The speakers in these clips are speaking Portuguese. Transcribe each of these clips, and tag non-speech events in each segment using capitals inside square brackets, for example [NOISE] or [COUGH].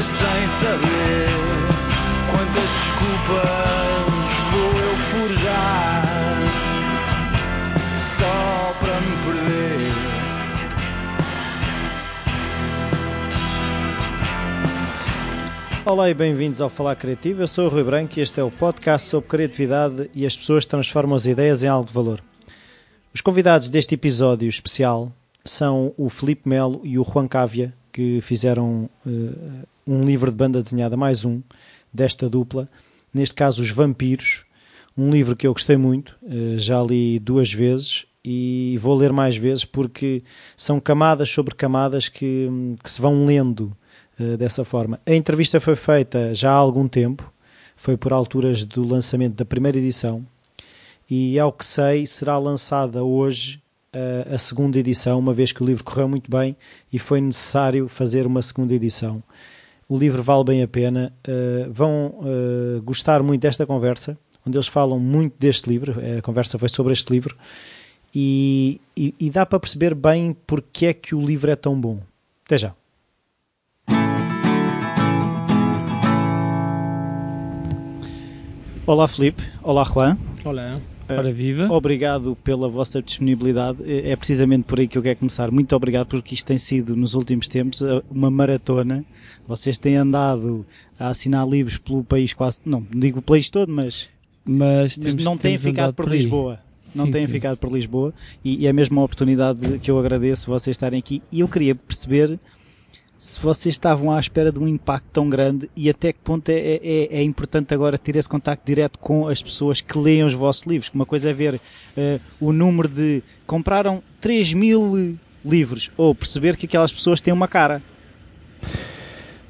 sem saber quantas desculpas vou eu forjar só para me perder. Olá e bem-vindos ao Falar Criativo. Eu sou o Rui Branco e este é o podcast sobre criatividade e as pessoas transformam as ideias em algo de valor. Os convidados deste episódio especial são o Felipe Melo e o Juan Cávia, que fizeram uh, um livro de banda desenhada, mais um, desta dupla. Neste caso, Os Vampiros, um livro que eu gostei muito, uh, já li duas vezes e vou ler mais vezes porque são camadas sobre camadas que, que se vão lendo uh, dessa forma. A entrevista foi feita já há algum tempo, foi por alturas do lançamento da primeira edição e, ao que sei, será lançada hoje a, segunda edição, uma vez que o livro correu muito bem e foi necessário fazer uma segunda edição. O livro vale bem a pena. Uh, vão uh, gostar muito desta conversa, onde eles falam muito deste livro. A conversa foi sobre este livro e, e, e dá para perceber bem porque é que o livro é tão bom. Até já. Olá Felipe, olá Juan. Olá. Eh, Ora viva. Obrigado pela vossa disponibilidade. É é precisamente por aí que eu quero começar. Muito obrigado porque isto tem sido, nos últimos tempos, eh, uma maratona. Vocês têm andado a assinar livros pelo país quase, não digo o país todo, mas, Mas, mas não têm ficado por aí. Lisboa. Não Sim, têm sim. ficado por Lisboa e, e é mesmo uma oportunidade que eu agradeço vocês estarem aqui. E eu queria perceber se vocês estavam à espera de um impacto tão grande e até que ponto é, é, é importante agora ter esse contacto direto com as pessoas que leem os vossos livros. Uma coisa é ver eh, o número de compraram 3 mil livros ou perceber que aquelas pessoas têm uma cara.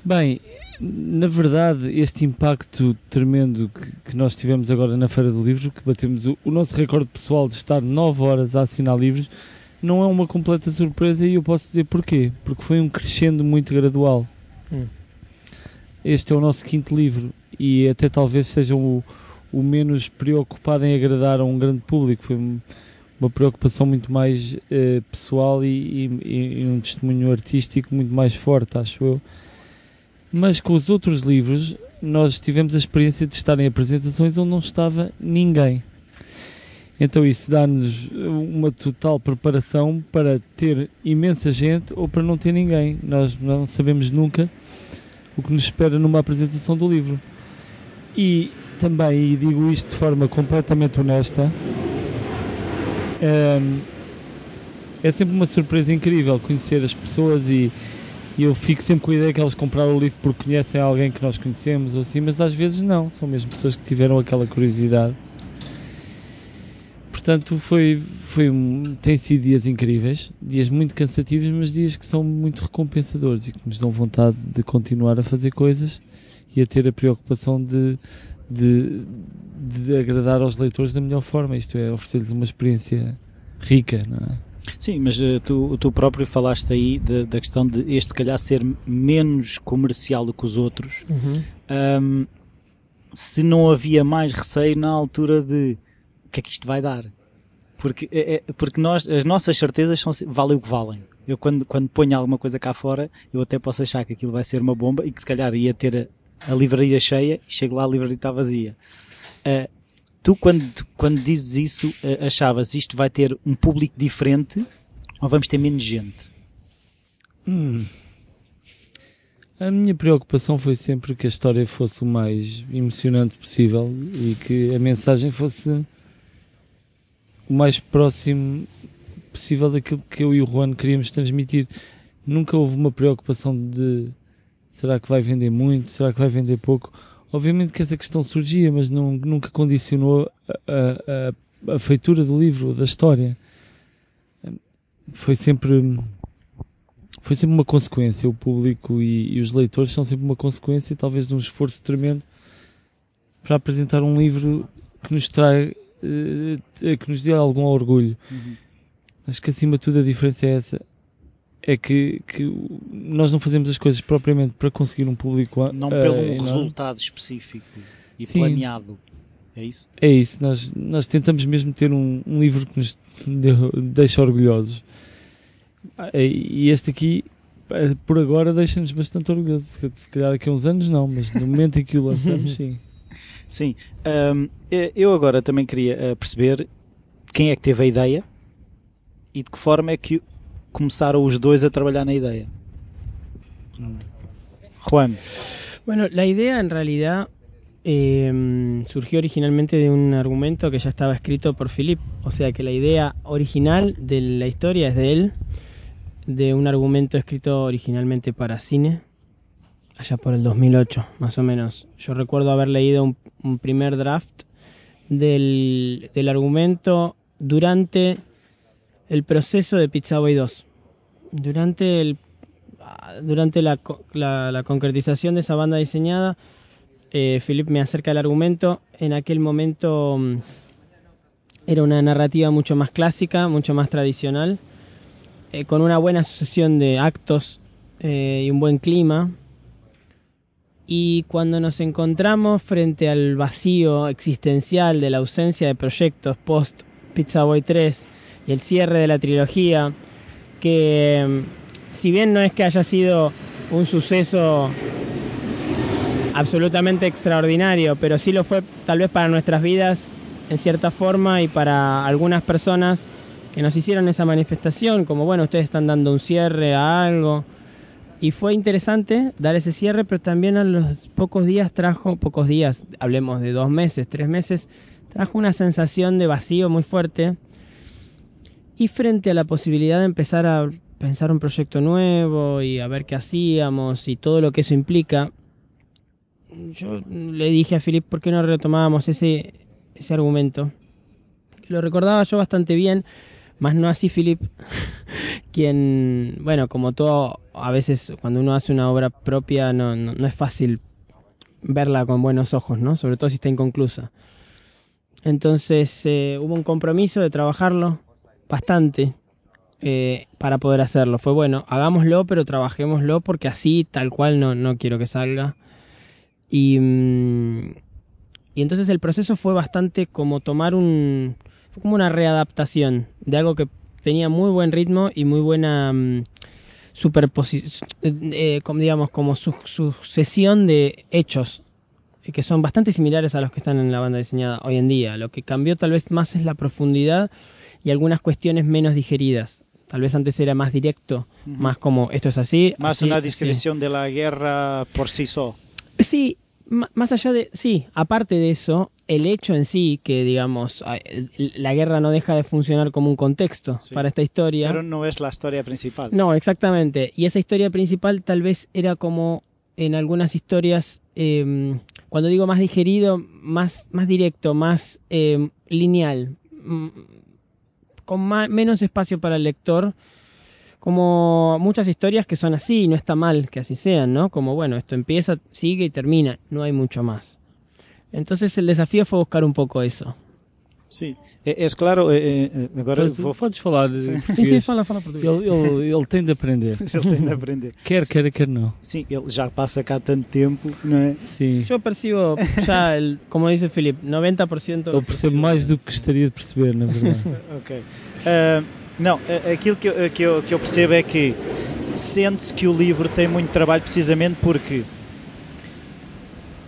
Bem, na verdade, este impacto tremendo que, que nós tivemos agora na Feira do Livro, que batemos o, o nosso recorde pessoal de estar 9 horas a assinar livros, não é uma completa surpresa e eu posso dizer porquê. Porque foi um crescendo muito gradual. Hum. Este é o nosso quinto livro e até talvez seja o, o menos preocupado em agradar a um grande público. Foi um- uma preocupação muito mais eh, pessoal e, e- e um testemunho artístico muito mais forte, acho eu. Mas com os outros livros, nós tivemos a experiência de estar em apresentações onde não estava ninguém. Então isso dá-nos uma total preparação para ter imensa gente ou para não ter ninguém. Nós não sabemos nunca o que nos espera numa apresentação do livro. E também, e digo isto de forma completamente honesta, ehm, é sempre uma surpresa incrível conhecer as pessoas e, e eu fico sempre com a ideia que elas compraram o livro porque conhecem alguém que nós conhecemos ou assim, mas às vezes não, são mesmo pessoas que tiveram aquela curiosidade. Portanto, foi, foi um, tem sido dias incríveis, dias muito cansativos, mas dias que são muito recompensadores e que nos dão vontade de continuar a fazer coisas e a ter a preocupação de, de, de agradar aos leitores da melhor forma, isto é, oferecer-lhes uma experiência rica, não é? Sim, mas eh, tu, tu próprio falaste aí de- da questão de este, se calhar, ser menos comercial do que os outros. Uhum. Ahm, se não havia mais receio na altura de o que é que isto vai dar? Porque, é- é- porque nós, as nossas certezas são, valem o que valem. Eu quando, quando ponho alguma coisa cá fora, eu até posso achar que aquilo vai ser uma bomba e que se calhar ia ter a, a livraria cheia e chego lá a livraria está vazia. Ah, tu quando, quando dizes isso, ah, achavas isto vai ter um público diferente ou vamos ter menos gente? Hum. A minha preocupação foi sempre que a história fosse o mais emocionante possível e que a mensagem fosse o mais próximo possível daquilo que eu e o Juan queríamos transmitir. Nunca houve uma preocupação de será que vai vender muito, será que vai vender pouco. Obviamente que essa questão surgia, mas não, nunca condicionou a, a, a, feitura do livro, da história. Foi sempre foi sempre uma consequência. O público e, e os leitores são sempre uma consequência, talvez, de um esforço tremendo para apresentar um livro que nos traga, que nos dê algum orgulho. Acho que acima de tudo a diferença é essa. É que, que nós não fazemos as coisas propriamente para conseguir um público. a- Não eh, pelo enorme. resultado específico e Sim. planeado. É isso? É isso, nós, nós tentamos mesmo ter um, um livro que nos deixe orgulhosos. Ah, E este aqui eh, por agora deixa-nos bastante orgulhosos. Se calhar daqui a uns anos não, mas no momento em que o lançamos, [LAUGHS] sim. Sim. Eh, eu agora também queria eh, perceber quem é que teve a ideia e de que forma é que começaram os dois a trabalhar na ideia. Juan. Bueno, la idea en realidad eh, surgió originalmente de un argumento que ya estaba escrito por Philip. O sea que la idea original de la historia es de él, de un argumento escrito originalmente para cine, allá por el 2008, más o menos. Yo recuerdo haber leído un, primer draft del, del argumento durante el proceso de Pizza Boy 2. Durante el durante la, la- la concretización de esa banda diseñada, eh, Philip me acerca el argumento. En aquel momento mm, era una narrativa mucho más clásica, mucho más tradicional, eh, con una buena sucesión de actos eh, y un buen clima. Y cuando nos encontramos frente al vacío existencial de la ausencia de proyectos post Pizza Boy 3 y el cierre de la trilogía, que mm, si bien no es que haya sido un suceso absolutamente extraordinario, pero sí lo fue tal vez para nuestras vidas en cierta forma y para algunas personas que nos hicieron esa manifestación, como bueno, ustedes están dando un cierre a algo. Y fue interesante dar ese cierre, pero también a los pocos días trajo, pocos días, hablemos de dos meses, tres meses, trajo una sensación de vacío muy fuerte. Y frente a la posibilidad de empezar a pensar un proyecto nuevo y a ver qué hacíamos y todo lo que eso implica, yo le dije a Philip por qué no retomábamos ese, ese argumento. Lo recordaba yo bastante bien, más no así Philip, [LAUGHS] quien, bueno, como todo, a veces cuando uno hace una obra propia no, no, no es fácil verla con buenos ojos, ¿no? Sobre todo si está inconclusa. Entonces eh, hubo un compromiso de trabajarlo bastante eh, para poder hacerlo. Fue bueno, hagámoslo, pero trabajémoslo porque así tal cual no, no quiero que salga. Y, mm, y entonces el proceso fue bastante como tomar un... Fue como una readaptación de algo que tenía muy buen ritmo y muy buena mm, superposición, como digamos, como su- sucesión de hechos eh, que son bastante similares a los que están en la banda diseñada hoy en día. Lo que cambió tal vez más es la profundidad y algunas cuestiones menos digeridas. Tal vez antes era más directo, más como esto es así. Más así, una descripción de la guerra por sí solo. Sí, más allá de. Sí, aparte de eso, el hecho en sí, que digamos, la guerra no deja de funcionar como un contexto Sí. para esta historia. Pero no es la historia principal. No, exactamente. Y esa historia principal tal vez era como en algunas historias, eh, cuando digo más digerido, más, más directo, más eh, lineal, con ma- menos espacio para el lector. Como muchas historias que son así, y no está mal que así sean, ¿no? Como bueno, esto empieza, sigue y termina, no hay mucho más. Entonces el desafío fue buscar un poco eso. Sim. É, é claro, é, é, agora Mas vou... Podes falar Sí, sí, português. fala, fala portugués. Ele, ele, ele tem de aprender. ele tem de aprender. Quer queira, quer não. Sim, ele já passa cá tanto tempo, não é? Sim. Yo percibo ya, el, como dice Philip, 90%. Ele percebe mais do que gostaria de perceber, na [LAUGHS] verdade. Ok. Ah, não, aquilo que eu, que, eu, que eu percebo é que sente-se que o livro tem muito trabalho precisamente porque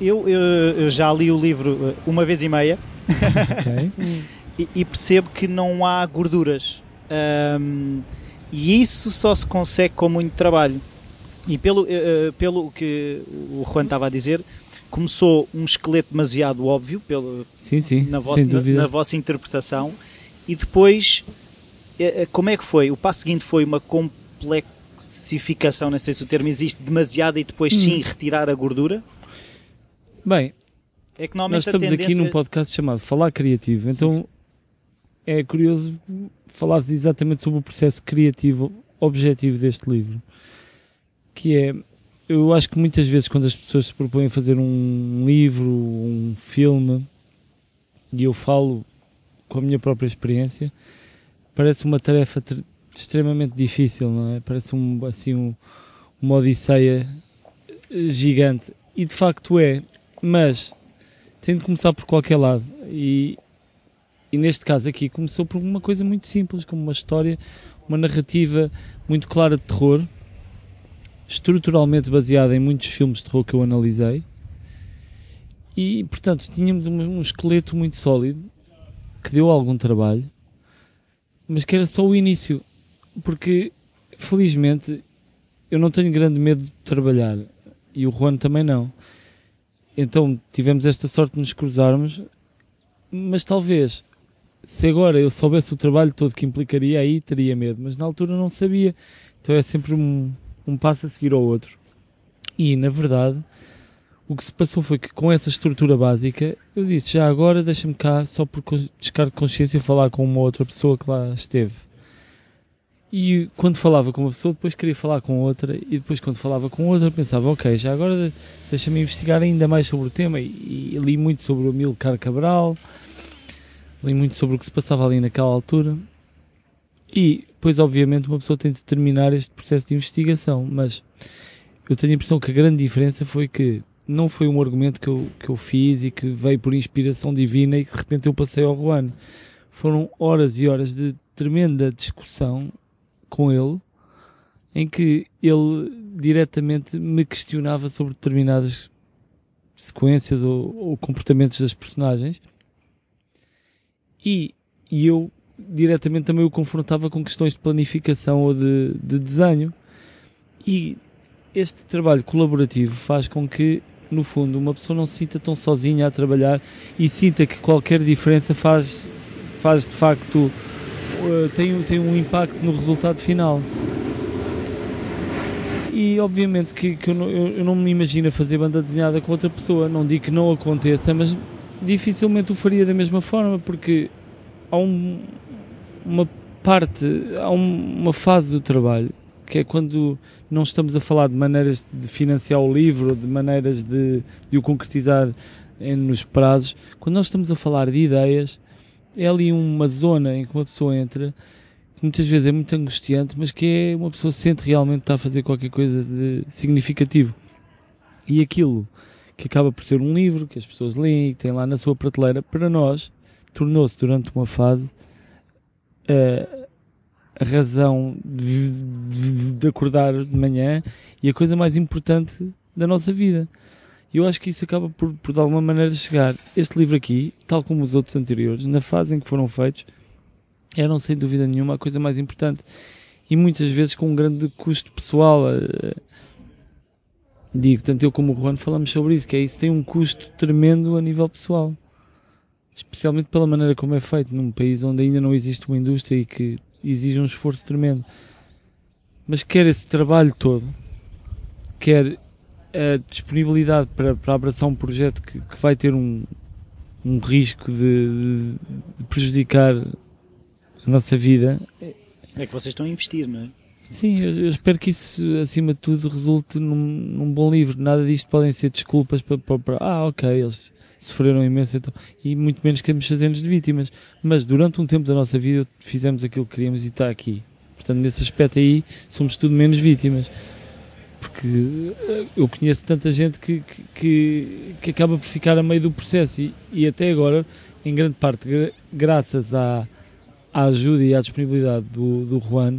eu, eu, eu já li o livro ah, uma vez e meia Ok? [LAUGHS] e, e percebo que não há gorduras. Ahm, e isso só se consegue com muito trabalho. E pelo, eh, eh, pelo que o Juan estava a dizer, começou um esqueleto demasiado óbvio pelo, Sim, sim. na, vossa, na, na vossa interpretação e depois eh, eh, como é que foi? O passo seguinte foi uma complexificação, não sei se o termo existe, demasiada e depois Hum. sim retirar a gordura? Bem, É que nós estamos aqui tendência... num podcast chamado Falar Criativo, então é curioso falar exatamente sobre o processo criativo objetivo deste livro, que é, eu acho que muitas vezes quando as pessoas se propõem a fazer um livro, um filme, e eu falo com a minha própria experiência, parece uma tarefa tr- extremamente difícil, não é? Parece um, assim um, uma odisseia gigante, e de facto é, mas tem de começar por qualquer lado. E, e neste caso aqui começou por uma coisa muito simples, como uma história, uma narrativa muito clara de terror, estruturalmente baseada em muitos filmes de terror que eu analisei. E, portanto, tínhamos um, um esqueleto muito sólido que deu algum trabalho, mas que era só o início, porque felizmente eu não tenho grande medo de trabalhar e o Juan também não. Então tivemos esta sorte de nos cruzarmos, mas talvez se agora eu soubesse o trabalho todo que implicaria aí teria medo, mas na altura não sabia. Então é sempre um, um passo a seguir ao outro. E na verdade o que se passou foi que com essa estrutura básica eu disse já agora deixa-me cá só por descargo de consciência falar com uma outra pessoa que lá esteve e quando falava com uma pessoa, depois queria falar com outra, e depois quando falava com outra, pensava, ok, já agora deixa-me investigar ainda mais sobre o tema. E, e li muito sobre o Amilcar Cabral, li muito sobre o que se passava ali naquela altura. E depois, obviamente, uma pessoa tem de terminar este processo de investigação, mas eu tenho a impressão que a grande diferença foi que não foi um argumento que eu, que eu fiz e que veio por inspiração divina e que de repente eu passei ao Juan. Foram horas e horas de tremenda discussão com ele em que ele diretamente me questionava sobre determinadas sequências ou, ou comportamentos das personagens e, e, eu diretamente também o confrontava com questões de planificação ou de, de desenho e este trabalho colaborativo faz com que no fundo uma pessoa não se sinta tão sozinha a trabalhar e sinta que qualquer diferença faz faz de facto uh, tem, tem um impacto no resultado final. E obviamente que, que eu, não, eu, eu, não me imagino fazer banda desenhada com outra pessoa, não digo que não aconteça, mas dificilmente o faria da mesma forma, porque há um, uma parte, há um, uma fase do trabalho que é quando não estamos a falar de maneiras de financiar o livro, de maneiras de, de o concretizar em, nos prazos, quando nós estamos a falar de ideias, é ali uma zona em que uma pessoa entra que muitas vezes é muito angustiante, mas que é uma pessoa sente realmente estar a fazer qualquer coisa de significativo. E aquilo que acaba por ser um livro que as pessoas leem e que tem lá na sua prateleira, para nós tornou-se durante uma fase a, a razão de, de, de acordar de manhã e a coisa mais importante da nossa vida. E eu acho que isso acaba por, por de alguma maneira chegar. Este livro aqui, tal como os outros anteriores, na fase em que foram feitos, eram sem dúvida nenhuma a coisa mais importante. E muitas vezes com um grande custo pessoal. Eh, digo, tanto eu como o Juan falamos sobre isso, que é isso tem um custo tremendo a nível pessoal. Especialmente pela maneira como é feito, num país onde ainda não existe uma indústria e que exige um esforço tremendo. Mas quer esse trabalho todo, quer a disponibilidade para, para abraçar um projeto que, que vai ter um, um risco de, de, prejudicar a nossa vida. É que vocês estão a investir, não é? Sim, eu, espero que isso, acima de tudo, resulte num, num, bom livro. Nada disto podem ser desculpas para, para, para ah, ok, eles sofreram imenso então, e muito menos queremos fazer-nos de vítimas. Mas durante um tempo da nossa vida fizemos aquilo que queríamos e está aqui. Portanto, nesse aspecto aí, somos tudo menos vítimas porque eh, eu conheço tanta gente que, que, que, acaba por ficar a meio do processo e, e até agora, em grande parte, graças à, à ajuda e à disponibilidade do, do Juan,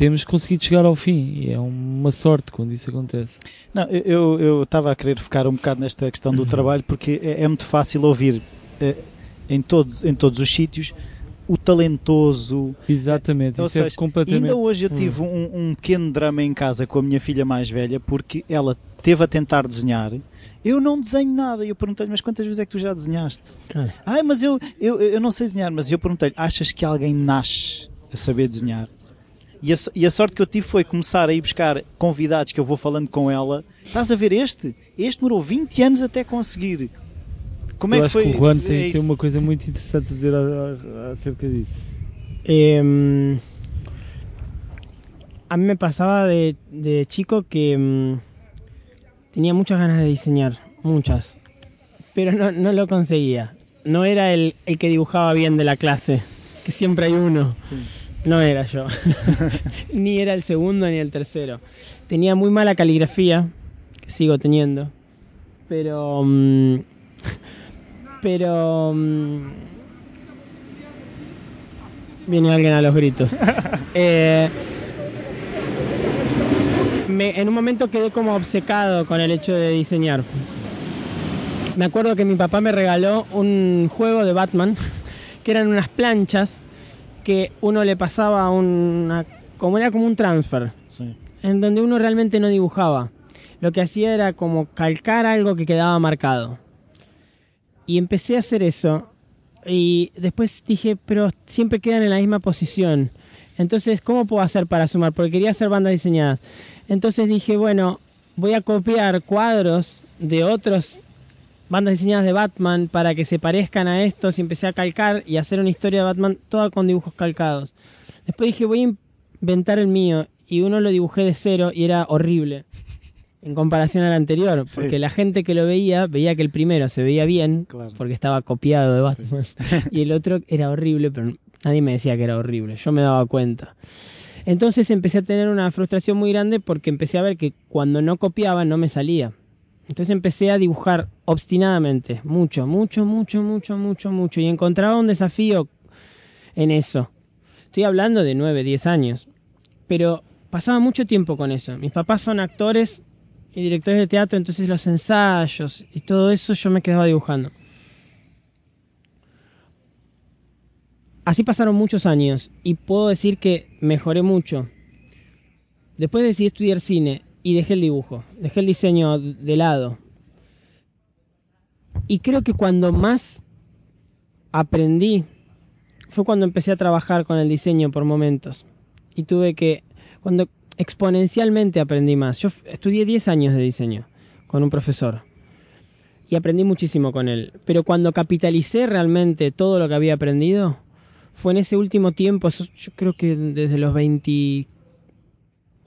temos conseguido chegar ao fim e é uma sorte quando isso acontece. Não, eu estava a querer focar um bocado nesta questão do [LAUGHS] trabalho porque é, é muito fácil ouvir é, em, todos, em todos os sítios o talentoso. Exatamente, isso é seja, é completamente. Ainda hoje eu tive um, um, pequeno drama em casa com a minha filha mais velha porque ela teve a tentar desenhar. Eu não desenho nada. E eu perguntei-lhe, mas quantas vezes é que tu já desenhaste? Ah. Ai, mas eu, eu, eu não sei desenhar. Mas eu perguntei-lhe, achas que alguém nasce a saber desenhar? E a, e a, sorte que eu tive foi começar a ir buscar convidados que eu vou falando com ela. Estás a ver este? Este demorou 20 anos até conseguir como é que foi? Que o Juan tem, é tem, uma coisa muito interessante a dizer acerca disso. Eh, a mí me pasaba de, de chico que um, tenía muchas ganas de diseñar, muchas, pero no, no lo conseguía. No era el, el, que dibujaba bien de la clase, que siempre hay uno. Sí. No era yo. [LAUGHS] ni era el segundo ni el tercero. Tenía muy mala caligrafía, que sigo teniendo, pero um, [LAUGHS] pero... Mm, viene alguien a los gritos. [LAUGHS] Eh, me- en un momento quedé como obcecado con el hecho de diseñar. Me acuerdo que mi papá me regaló un juego de Batman, que eran unas planchas que uno le pasaba una... como era como un transfer, en donde uno realmente no dibujaba. Lo que hacía era como calcar algo que quedaba marcado. Y empecé a hacer eso. Y después dije, pero siempre quedan en la misma posición. Entonces, ¿cómo puedo hacer para sumar? Porque quería hacer bandas diseñadas. Entonces dije, bueno, voy a copiar cuadros de otros bandas diseñadas de Batman para que se parezcan a estos y empecé a calcar y hacer una historia de Batman toda con dibujos calcados. Después dije, voy a inventar el mío y uno lo dibujé de cero y era horrible [LAUGHS] en comparación al anterior, Sí. porque la gente que lo veía veía que el primero se veía bien Claro. porque estaba copiado de Batman [LAUGHS] y el otro era horrible, pero nadie me decía que era horrible, yo me daba cuenta. Entonces empecé a tener una frustración muy grande porque empecé a ver que cuando no copiaba no me salía. Entonces empecé a dibujar obstinadamente, mucho, mucho, mucho, mucho, mucho, mucho, y encontraba un desafío en eso. Estoy hablando de 9, 10 años, pero pasaba mucho tiempo con eso. Mis papás son actores y directores de teatro, entonces los ensayos y todo eso yo me quedaba dibujando. Así pasaron muchos años y puedo decir que mejoré mucho. Después decidí estudiar cine y dejé el dibujo, dejé el diseño de lado. Y creo que cuando más aprendí fue cuando empecé a trabajar con el diseño por momentos. Y tuve que, cuando exponencialmente aprendí más. Yo estudié 10 años de diseño con un profesor. Y aprendí muchísimo con él. Pero cuando capitalicé realmente todo lo que había aprendido, fue en ese último tiempo, yo creo que desde los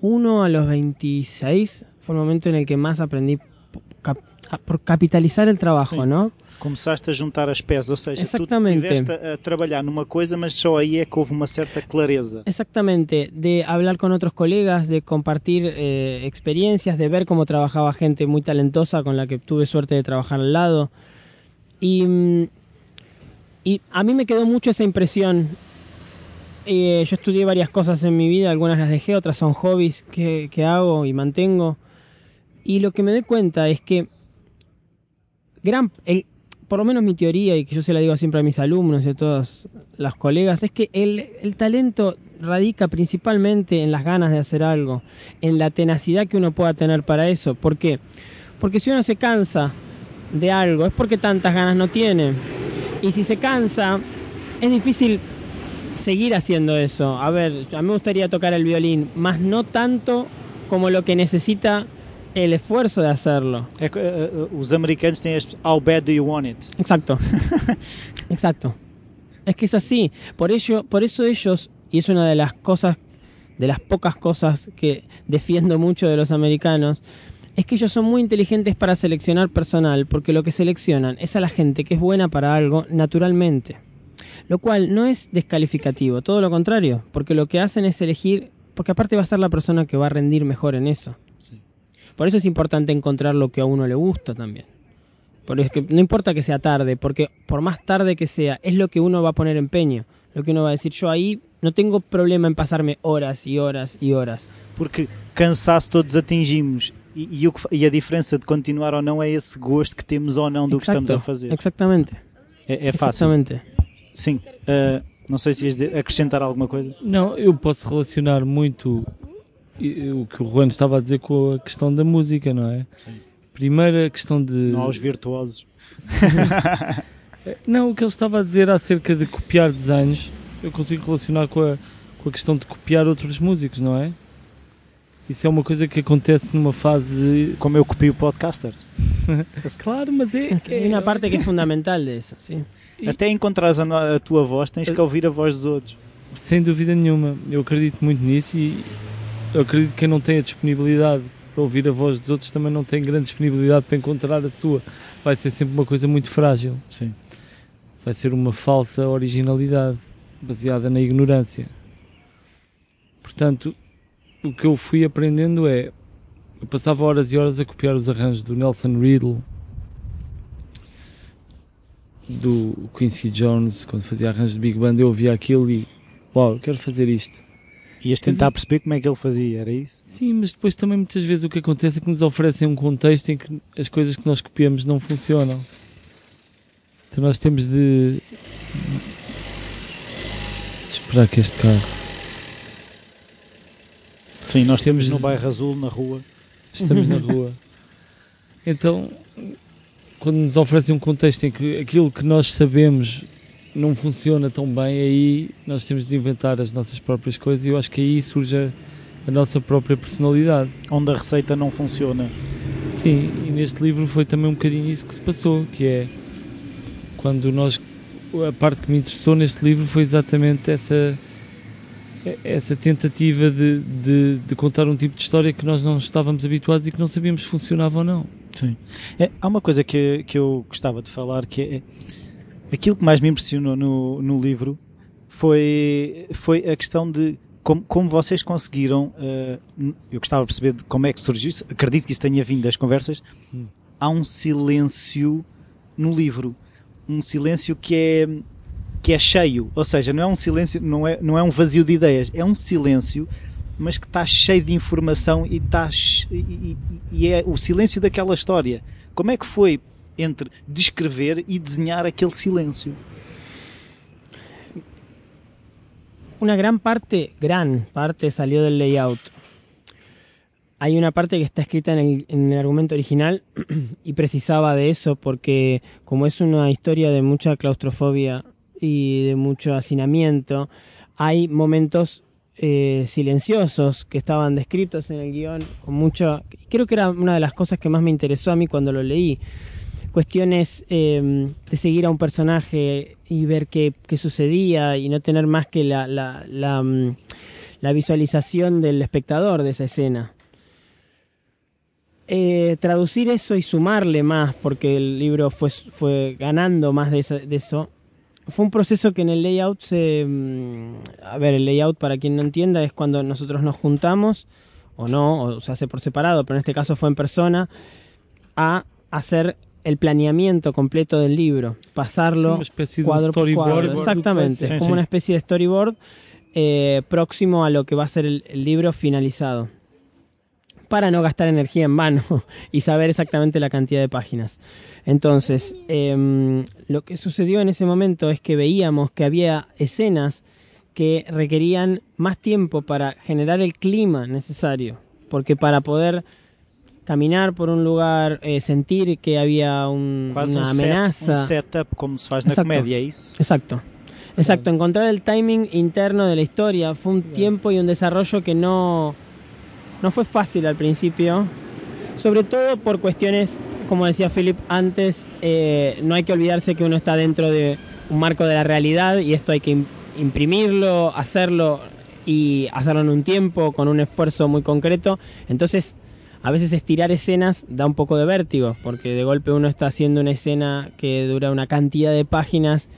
21 a los 26, fue el momento en el que más aprendí po- cap- a- por capitalizar el trabajo, Sim. ¿no? Começaste a juntar as peças, ou seja, Exatamente. tu estiveste a, a trabalhar numa coisa, mas só aí é que houve uma certa clareza. Exactamente, de hablar con otros colegas, de compartir eh, experiencias, de ver cómo trabajaba gente muy talentosa con la que tuve suerte de trabajar al lado. Y, mm, y a mí me quedó mucho esa impresión. Eh, yo estudié varias cosas en mi vida, algunas las dejé, otras son hobbies que, que hago y mantengo. Y lo que me doy cuenta es que gran, por lo menos mi teoría, y que yo se la digo siempre a mis alumnos y a todos los colegas, es que el, el talento radica principalmente en las ganas de hacer algo, en la tenacidad que uno pueda tener para eso. ¿Por qué? Porque si uno se cansa de algo, es porque tantas ganas no tiene. Y si se cansa, es difícil seguir haciendo eso. A ver, a mí me gustaría tocar el violín, más no tanto como lo que necesita el esfuerzo de hacerlo. É os americanos têm este How bad do you want it? Exacto. [LAUGHS] Exacto. Es que es así. Por ello, por eso ellos, y es una de las cosas, de las pocas cosas que defiendo mucho de los americanos, es que ellos son muy inteligentes para seleccionar personal, porque lo que seleccionan es a la gente que es buena para algo naturalmente. Lo cual no es descalificativo, todo lo contrario, porque lo que hacen es elegir, porque aparte va a ser la persona que va a rendir mejor en eso. Sí. Por eso es importante encontrar lo que a uno le gusta también. Por es que no importa que sea tarde, porque por más tarde que sea, es lo que uno va a poner empeño. Lo que uno va a decir, yo ahí no tengo problema en pasarme horas y horas y horas. Porque cansaço todos atingimos. E, e, que e a diferença de continuar ou não é esse gosto que temos ou não do que estamos a fazer. Exactamente. É, é fácil. Sim. Eh, não sei se ias de- acrescentar alguma coisa. Não, eu posso relacionar muito o que o Juan estava a dizer com a questão da música, não é? Sim. Primeiro a questão de. Não aos virtuosos. [LAUGHS] Não, o que ele estava a dizer acerca de copiar desenhos, eu consigo relacionar com a, com a questão de copiar outros músicos, não é? Isso é uma coisa que acontece numa fase. Como eu copio podcasters. [LAUGHS] Claro, mas é. Hay una parte que es fundamental de eso, sí. E- Até encontrares a, a tua voz, tens que ouvir a voz dos outros. Sem dúvida nenhuma. Eu acredito muito nisso e eu acredito que quem não tem a disponibilidade para ouvir a voz dos outros também não tem grande disponibilidade para encontrar a sua. Vai ser sempre uma coisa muito frágil. Sim. Vai ser uma falsa originalidade baseada na ignorância. Portanto, o que eu fui aprendendo é. Eu passava horas e horas a copiar os arranjos do Nelson Riddle, do Quincy Jones, quando fazia arranjos de Big Band, eu ouvia aquilo e. Uau, eu quero fazer isto. Ias tentar perceber como é que ele fazia, era isso? Sim, mas depois também muitas vezes o que acontece é que nos oferecem um contexto em que as coisas que nós copiamos não funcionam. Então nós temos de. esperar que este carro. Sim, nós temos no bairro azul, na rua. Estamos na [LAUGHS] rua. Então, quando nos oferecem um contexto em que aquilo que nós sabemos não funciona tão bem, aí nós temos de inventar as nossas próprias coisas e eu acho que aí surge a, a nossa própria personalidade. Onde a receita não funciona. Sim, e neste livro foi também um bocadinho isso que se passou, que é quando nós a parte que me interessou neste livro foi exatamente essa essa tentativa de, de, de contar um tipo de história que nós não estávamos habituados e que não sabíamos se funcionava ou não. Sim. É, há uma coisa que, que eu gostava de falar que é aquilo que mais me impressionou no, no livro foi, foi a questão de como, como vocês conseguiram. eh, eu gostava de perceber de como é que surgiu isso. Acredito que isso tenha vindo das conversas. Hum. Há um silêncio no livro. Um silêncio que é que é cheio, ou seja, não é um silêncio, não é, não é um vazio de ideias, é um silêncio, mas que está cheio de informação e, está, e, e- e é o silêncio daquela história. Como é que foi entre descrever e desenhar aquele silêncio? Una gran parte, gran parte salió del layout. Hay una parte que está escrita el argumento original [CLEARS THROAT] y precisaba de eso porque como es una historia de mucha claustrofobia y de mucho hacinamiento, hay momentos eh, silenciosos que estaban descritos en el guion con mucho... Creo que era una de las cosas que más me interesó a mí cuando lo leí. Cuestiones eh, de seguir a un personaje y ver qué, qué sucedía y no tener más que la, la, la, mm, visualización del espectador de esa escena. Eh, traducir eso y sumarle más, porque el libro fue, fue ganando más de eso, fue un proceso que en el layout se... mm, A ver, el layout, para quien no entienda, es cuando nosotros nos juntamos, o no, o se hace por separado, pero en este caso fue en persona, a hacer el planeamiento completo del libro, pasarlo espécie de um cuadro por storyboard. cuadro. do que Exactamente, es como una especie de storyboard eh, próximo a lo que va a ser el, el libro finalizado. Para no gastar energía en vano [LAUGHS] y saber exactamente la cantidad de páginas. Entonces, em, lo que sucedió en ese momento es que veíamos que había escenas que requerían más tiempo para generar el clima necesario. Porque para poder caminar por un lugar, eh, sentir que había un- Quase una um, set- amenaza. um setup como se Exacto. comédia, é isso? Exacto. Exacto, encontrar el timing interno de la historia fue un tiempo y un desarrollo que no, no fue fácil al principio, sobre todo por cuestiones, como decía Philip antes, eh, no hay que olvidarse que uno está dentro de un marco de la realidad y esto hay que im- imprimirlo, hacerlo y hacerlo en un tiempo, con un esfuerzo muy concreto. Entonces, a veces estirar escenas da un poco de vértigo, porque de golpe uno está haciendo una escena que dura una cantidad de páginas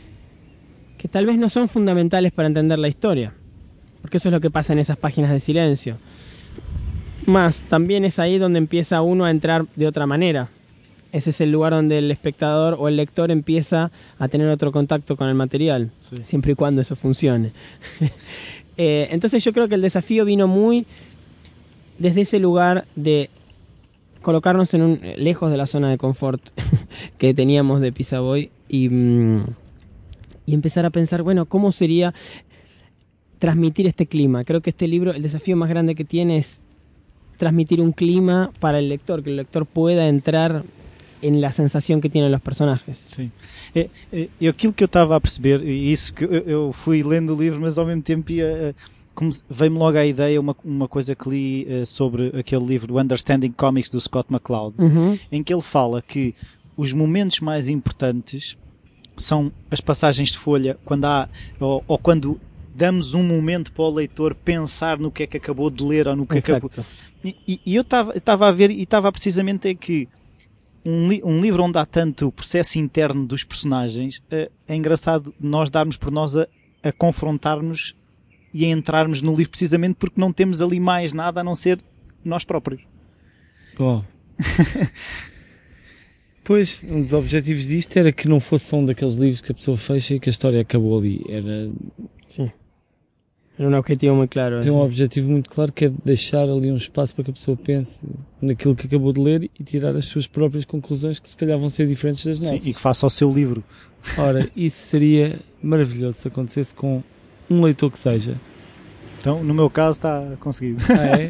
que tal vez no son fundamentales para entender la historia. Porque eso es lo que pasa en esas páginas de silencio. Más, también es ahí donde empieza uno a entrar de otra manera. Ese es el lugar donde el espectador o el lector empieza a tener otro contacto con el material, Sí. siempre y cuando eso funcione. [LAUGHS] Eh, entonces yo creo que el desafío vino muy desde ese lugar de colocarnos en un lejos de la zona de confort [LAUGHS] que teníamos de Pizza Boy y, mm, y empezar a pensar, bueno, ¿cómo sería transmitir este clima? Creo que este libro, el desafío más grande que tiene es transmitir un clima para el lector, que el lector pueda entrar en la sensación que tienen los personajes. Sim. É, é, e aquilo que eu estava a perceber, e isso que eu, eu fui lendo o livro, mas ao mesmo tempo ia, eh, veio-me logo à ideia uma, uma coisa que li eh, sobre aquele livro, o Understanding Comics do Scott McCloud, Ujú. em que ele fala que os momentos mais importantes são as passagens de folha, quando há, ou, ou quando damos um momento para o leitor pensar no que é que acabou de ler ou no que acabou. Exacto. E, e- e eu estava a ver e estava precisamente em que um, li- um livro onde há tanto processo interno dos personagens, eh, é engraçado nós darmos por nós a, a confrontarmos e a entrarmos no livro precisamente porque não temos ali mais nada a não ser nós próprios. Oh. [LAUGHS] Pois, um dos objetivos disto era que não fosse só um daqueles livros que a pessoa fecha e que a história acabou ali. Era Sí. Era um objetivo muito claro. Tem um esse. objetivo muito claro que é deixar ali um espaço para que a pessoa pense naquilo que acabou de ler e tirar as suas próprias conclusões que se calhar vão ser diferentes das nossas. Sim, e que faça o seu livro. Ora, isso seria maravilhoso se acontecesse com um leitor que seja. Então, no meu caso, está conseguido. Ah, é?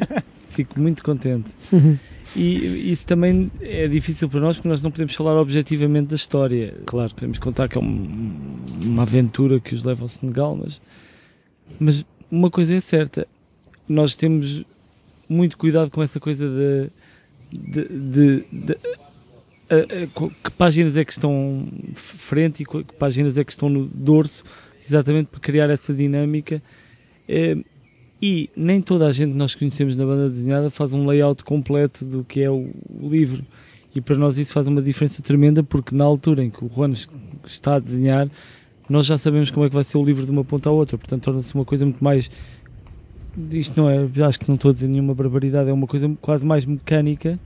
Fico muito contente. [LAUGHS] E isso também é difícil para nós porque nós não podemos falar objetivamente da história. Claro. Podemos contar que é um- uma aventura que os leva ao Senegal, mas, mas uma coisa é certa: nós temos muito cuidado com essa coisa de. de, de- de- a- a- que páginas é que estão frente e que páginas é que estão no dorso, exatamente para criar essa dinâmica. Eh, e nem toda a gente que nós conhecemos na banda desenhada faz um layout completo do que é o, o livro. E para nós isso faz uma diferença tremenda porque na altura em que o Juan es- está a desenhar, nós já sabemos como é que vai ser o livro de uma ponta à outra. Portanto, torna-se uma coisa muito mais. Isto não é. Acho que não estou a dizer nenhuma barbaridade, é uma coisa quase mais mecânica.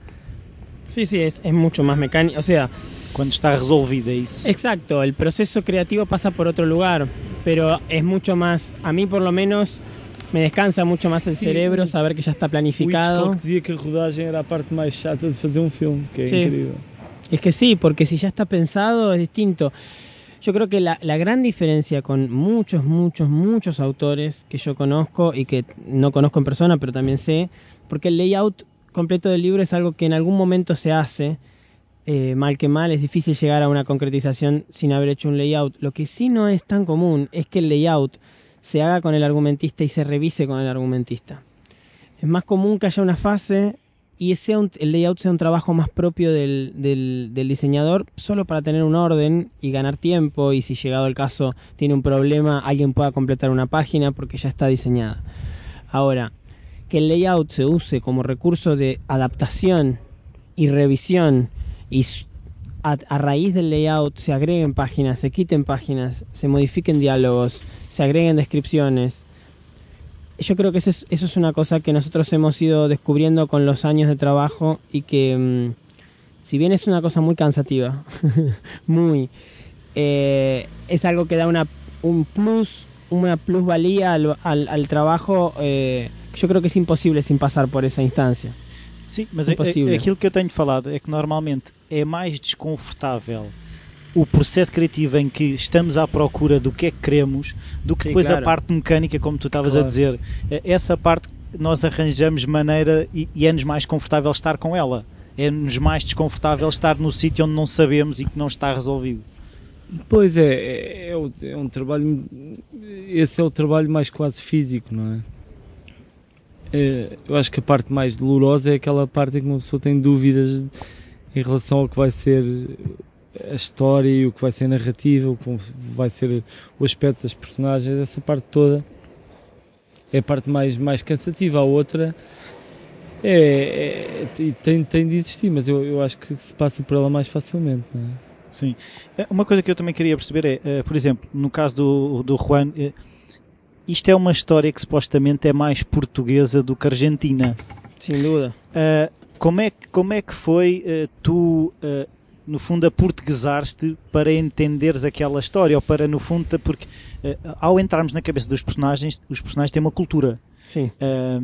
Sí, sí, es, es mucho más mecánico. O sea, Quando está resolvido, é isso. exacto, el proceso creativo pasa por otro lugar, pero es mucho más, a mí por lo menos, me descansa mucho más el Sí, cerebro o- saber que ya está O planificado. Hitchcock dizia que a rodagem era a parte mais chata de fazer um filme, que é Sim. incrível. Es que sí, porque si ya está pensado es distinto. Yo creo que la, la gran diferencia con muchos, muchos, muchos autores que yo conozco y que no conozco en persona, pero también sé, porque el layout completo del libro es algo que en algún momento se hace, eh, mal que mal, es difícil llegar a una concretización sin haber hecho un layout. Lo que sí no es tan común es que el layout se haga con el argumentista y se revise con el argumentista. Es más común que haya una fase y sea un- el layout sea un trabajo más propio del, del- diseñador, solo para tener un orden y ganar tiempo, y si llegado el caso tiene un problema, alguien pueda completar una página porque ya está diseñada. Ahora, que el layout se use como recurso de adaptación y revisión, y a raíz del layout se agreguen páginas, se quiten páginas, se modifiquen diálogos, se agreguen descripciones, yo creo que eso es, eso es una cosa que nosotros hemos ido descubriendo con los años de trabajo y que mm, si bien es una cosa muy cansativa, [LAUGHS] muy, eh, es algo que da una, un plus, una plusvalía al, al, al trabajo eh, yo creo que es imposible sin pasar por esa instancia. Sim, mas é- Impossível. é- aquilo que eu tenho falado é que normalmente é mais desconfortável o processo criativo em que estamos à procura do que é que queremos do que Sim, depois a claro. parte mecânica, como tu estavas a Claro. dizer. É- Essa parte nós arranjamos maneira e, e é-nos mais confortável estar com ela. É-nos mais desconfortável estar no sítio onde não sabemos e que não está resolvido. Pois é, é, é é um trabalho. Esse é o trabalho mais quase físico, não é? É, Eu acho que a parte mais dolorosa é aquela parte em que uma pessoa tem dúvidas em relação ao que vai ser a história e o que vai ser a narrativa, o que vai ser o aspecto das personagens, essa parte toda é a parte mais, mais cansativa. A outra é, é- tem, tem de existir, mas eu, eu acho que se passa por ela mais facilmente. Não é? Sim. Eh, Uma coisa que eu também queria perceber é, eh, por exemplo, no caso do, do Juan, eh, isto é uma história que supostamente é mais portuguesa do que argentina. Sin duda. Uh, como, é, que- como é que foi uh, tu, uh, no fundo, aportuguesar-te para entenderes aquela história? Ou para, no fundo, porque uh, ao entrarmos na cabeça dos personagens, os personagens têm uma cultura. Sí. Uh,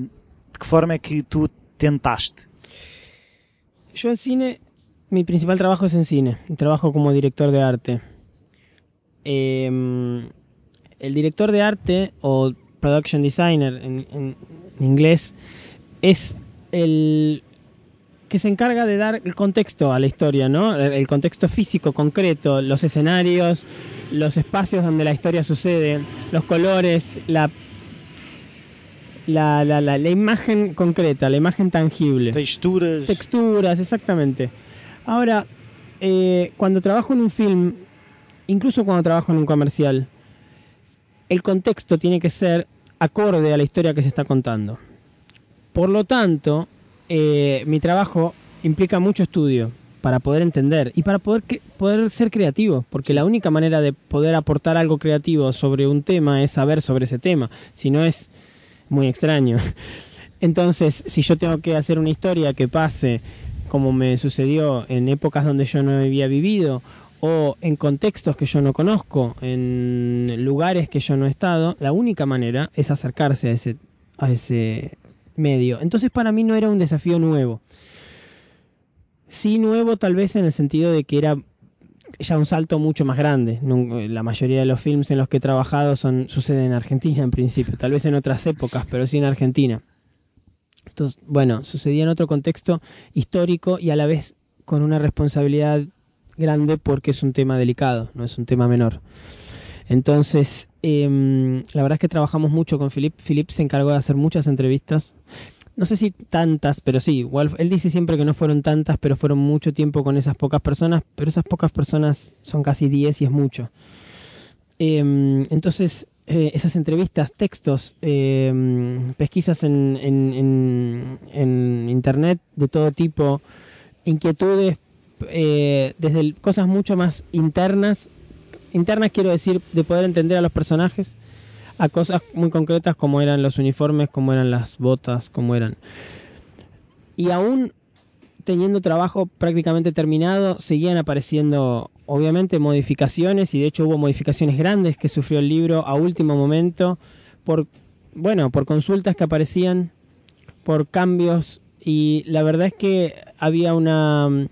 de que forma é que tu tentaste? Yo en cine, mi principal trabajo es en cine, trabajo como director de arte. Eh, el director de arte o production designer en, en- en inglés es el que se encarga de dar el contexto a la historia, ¿no? El, contexto físico concreto, los escenarios, los espacios donde la historia sucede, los colores, la la, la, la, la imagen concreta, la imagen tangible. Texturas? Texturas, exactamente. Ahora, eh, cuando trabajo en un film, incluso cuando trabajo en un comercial, el contexto tiene que ser acorde a la historia que se está contando. Por lo tanto, eh, mi trabajo implica mucho estudio para poder entender y para poder, que- poder ser creativo, porque la única manera de poder aportar algo creativo sobre un tema es saber sobre ese tema, si no es muy extraño. [LAUGHS] Entonces, si yo tengo que hacer una historia que pase como me sucedió en épocas donde yo no había vivido, o en contextos que yo no conozco, en lugares que yo no he estado, la única manera es acercarse a ese, a ese medio. Entonces para mí no era un desafío nuevo. Sí nuevo tal vez en el sentido de que era ya un salto mucho más grande. La mayoría de los films en los que he trabajado suceden en Argentina en principio, tal vez en otras épocas, pero sí en Argentina. Entonces, bueno, sucedía en otro contexto histórico y a la vez con una responsabilidad grande porque es un tema delicado, no es un tema menor. Entonces, em, la verdad es que trabajamos mucho con Philip. Philip se encargó de hacer muchas entrevistas. No sé si tantas, pero sí. él dice siempre que no fueron tantas, pero fueron mucho tiempo con esas pocas personas. Pero esas pocas personas son casi 10 y es mucho. Em, entonces, eh, esas entrevistas, textos, em, pesquisas en, internet de todo tipo, inquietudes, eh, desde cosas mucho más internas, internas quiero decir, de poder entender a los personajes, a cosas muy concretas como eran los uniformes, como eran las botas, como eran. Y aún teniendo trabajo prácticamente terminado, seguían apareciendo obviamente modificaciones y de hecho hubo modificaciones grandes que sufrió el libro a último momento por bueno, por consultas que aparecían, por cambios y la verdad es que había una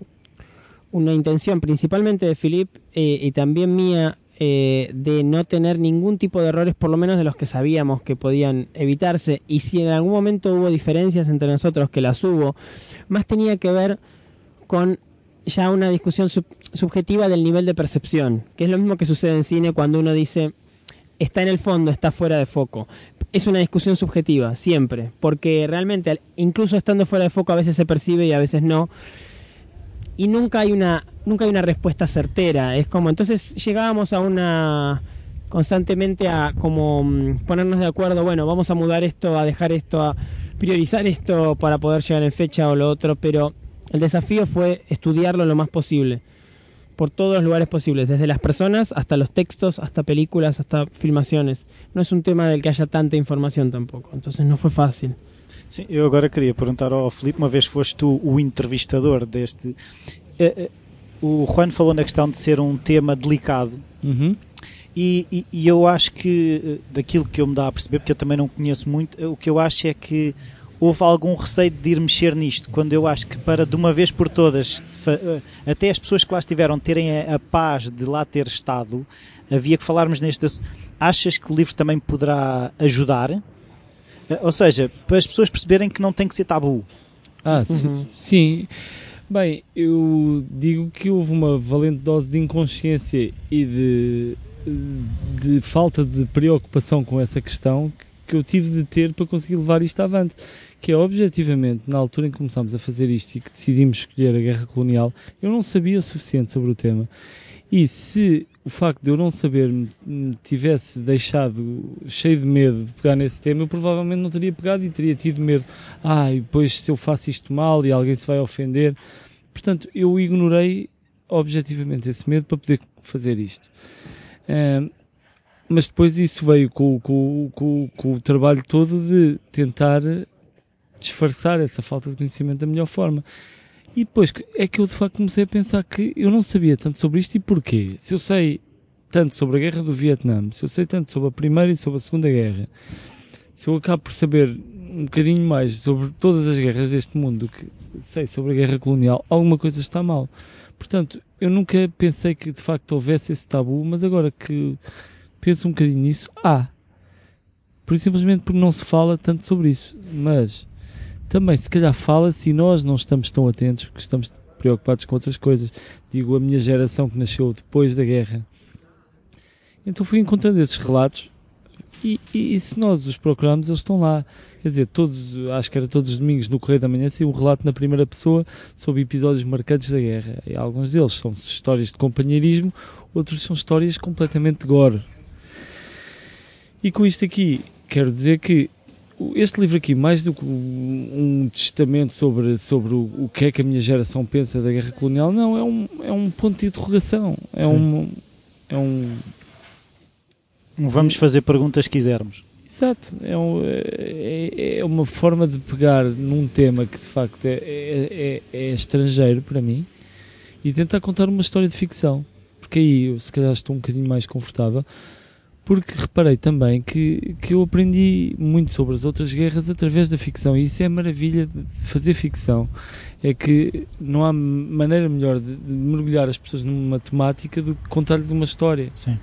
una intención principalmente de Philip eh, y también mía eh, de no tener ningún tipo de errores, por lo menos de los que sabíamos que podían evitarse. Y si en algún momento hubo diferencias entre nosotros, que las hubo, más tenía que ver con ya una discusión sub- subjetiva del nivel de percepción, que es lo mismo que sucede en cine cuando uno dice está en el fondo, está fuera de foco. Es una discusión subjetiva, siempre, porque realmente, al- incluso estando fuera de foco, a veces se percibe y a veces no y nunca hay una nunca hay una respuesta certera. Es como entonces llegábamos a una constantemente a como mm, ponernos de acuerdo bueno vamos a mudar esto a dejar esto a priorizar esto para poder llegar en fecha o lo otro pero el desafío fue estudiarlo lo más posible por todos los lugares posibles desde las personas hasta los textos hasta películas hasta filmaciones. No es un tema del que haya tanta información tampoco entonces no fue fácil Sim, eu agora queria perguntar ao Filipe, uma vez foste tu o entrevistador deste. eh, eh, O Juan falou na questão de ser um tema delicado Uhum. e, e- e eu acho que, eh, daquilo que eu me dá a perceber, porque eu também não conheço muito, o que eu acho é que houve algum receio de ir mexer nisto, quando eu acho que para de uma vez por todas, até as pessoas que lá estiveram terem a, a paz de lá ter estado, havia que falarmos neste assunto. Achas que o livro também poderá ajudar? Eh, Ou seja, para as pessoas perceberem que não tem que ser tabu. Ah, Uhum. sim. Bem, eu digo que houve uma valente dose de inconsciência e de, de falta de preocupação com essa questão que eu tive de ter para conseguir levar isto avante. Que é, objetivamente, na altura em que começámos a fazer isto e que decidimos escolher a guerra colonial, eu não sabia o suficiente sobre o tema. E se o facto de eu não saber me tivesse deixado cheio de medo de pegar nesse tema, eu provavelmente não teria pegado e teria tido medo. Ah, e depois se eu faço isto mal e alguém se vai ofender. Portanto, eu ignorei objetivamente esse medo para poder fazer isto. Ahm, mas depois isso veio com, com, com, com o trabalho todo de tentar disfarçar essa falta de conhecimento da melhor forma. E depois é que eu de facto comecei a pensar que eu não sabia tanto sobre isto e porquê. Se eu sei tanto sobre a guerra do Vietnã, se eu sei tanto sobre a Primeira e sobre a Segunda Guerra, se eu acabo por saber um bocadinho mais sobre todas as guerras deste mundo do que sei sobre a guerra colonial, alguma coisa está mal. Portanto, eu nunca pensei que de facto houvesse esse tabu, mas agora que penso um bocadinho nisso, há. Por simplesmente porque não se fala tanto sobre isso. Mas também se calhar fala-se e nós não estamos tão atentos porque estamos preocupados com outras coisas. Digo, a minha geração que nasceu depois da guerra. Então fui encontrando esses relatos e, e, e se nós os procurarmos, eles estão lá. Quer dizer, todos, acho que era todos os domingos no Correio da Manhã, saiu um relato na primeira pessoa sobre episódios marcantes da guerra. E alguns deles são histórias de companheirismo, outros são histórias completamente de gore. E com isto aqui, quero dizer que este livro aqui, mais do que um testamento sobre, sobre o, o que é que a minha geração pensa da guerra colonial, não, é um, é um ponto de interrogação. É Sim. um. É um Vamos fazer perguntas se quisermos. Exato, é, um- é- é uma forma de pegar num tema que de facto é, é- é- é estrangeiro para mim e tentar contar uma história de ficção. porque aí eu se calhar estou um bocadinho mais confortável, porque reparei também que, que eu aprendi muito sobre as outras guerras através da ficção, e isso é a maravilha de fazer ficção. É que não há maneira melhor de, de mergulhar as pessoas numa temática do que contar-lhes uma história. Sim.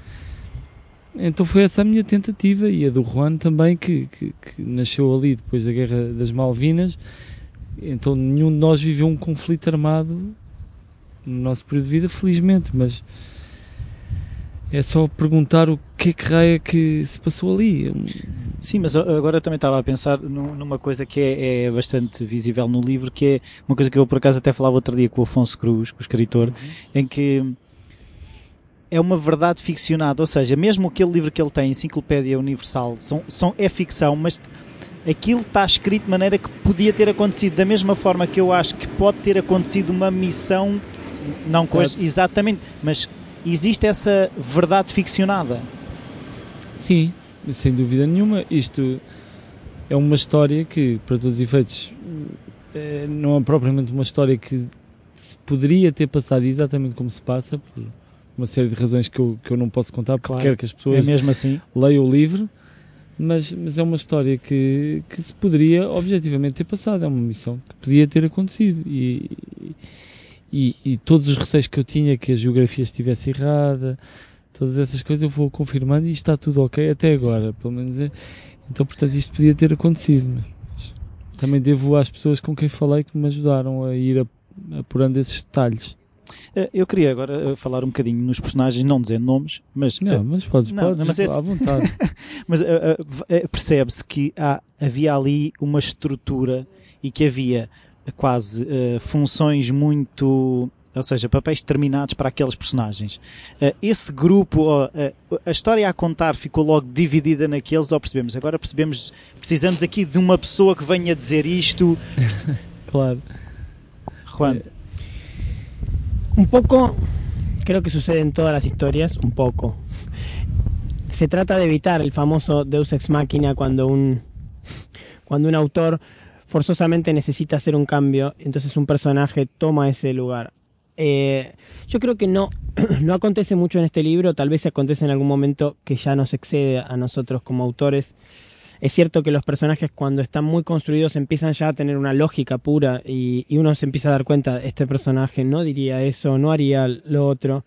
Então foi essa a minha tentativa e a do Juan também, que, que, que nasceu ali depois da Guerra das Malvinas. Então nenhum de nós viveu um conflito armado no nosso período de vida, felizmente, mas é só perguntar o que é que raia que se passou ali. Sim, mas agora eu também estava a pensar numa coisa que é, é, bastante visível no livro, que é uma coisa que eu por acaso até falava outro dia com o Afonso Cruz, com o escritor, uhum. em que é uma verdade ficcionada, ou seja, mesmo aquele livro que ele tem, Enciclopédia Universal, são, são, é ficção, mas aquilo está escrito de maneira que podia ter acontecido, da mesma forma que eu acho que pode ter acontecido uma missão, não coisa, exatamente, mas existe essa verdade ficcionada. Sim, sem dúvida nenhuma. Isto é uma história que, para todos os efeitos, eh, não é propriamente uma história que se poderia ter passado exatamente como se passa, por uma série de razões que eu, que eu não posso contar, porque claro, quero que as pessoas é assim. leiam o livro, mas, mas é uma história que, que se poderia objetivamente ter passado, é uma missão que podia ter acontecido e, e, e todos os receios que eu tinha que a geografia estivesse errada, todas essas coisas eu vou confirmando e está tudo ok até agora, pelo menos é. Então, portanto, isto podia ter acontecido. Mas também devo às pessoas com quem falei que me ajudaram a ir apurando esses detalhes. Eh, eu queria agora eh, falar um bocadinho nos personagens, não dizendo nomes, mas. Não, eh, mas podes, não, podes, mas é, à vontade. [LAUGHS] mas uh, uh, percebe-se que há, havia ali uma estrutura e que havia quase uh, funções muito ou seja, papéis determinados para aqueles personagens. Uh, esse grupo, uh, uh, a história a contar ficou logo dividida naqueles, ou percebemos? Agora percebemos, precisamos aqui de uma pessoa que venha dizer isto. [LAUGHS] claro. Juan. Un poco, creo que sucede en todas las historias, un poco. Se trata de evitar el famoso Deus ex machina cuando un, cuando un autor forzosamente necesita hacer un cambio, entonces un personaje toma ese lugar. Eh, yo creo que no, [CLEARS THROAT] no acontece mucho en este libro, tal vez acontece en algún momento que ya nos excede a nosotros como autores. Es cierto que los personajes cuando están muy construidos empiezan ya a tener una lógica pura y, uno se empieza a dar cuenta, este personaje no diría eso, no haría lo otro.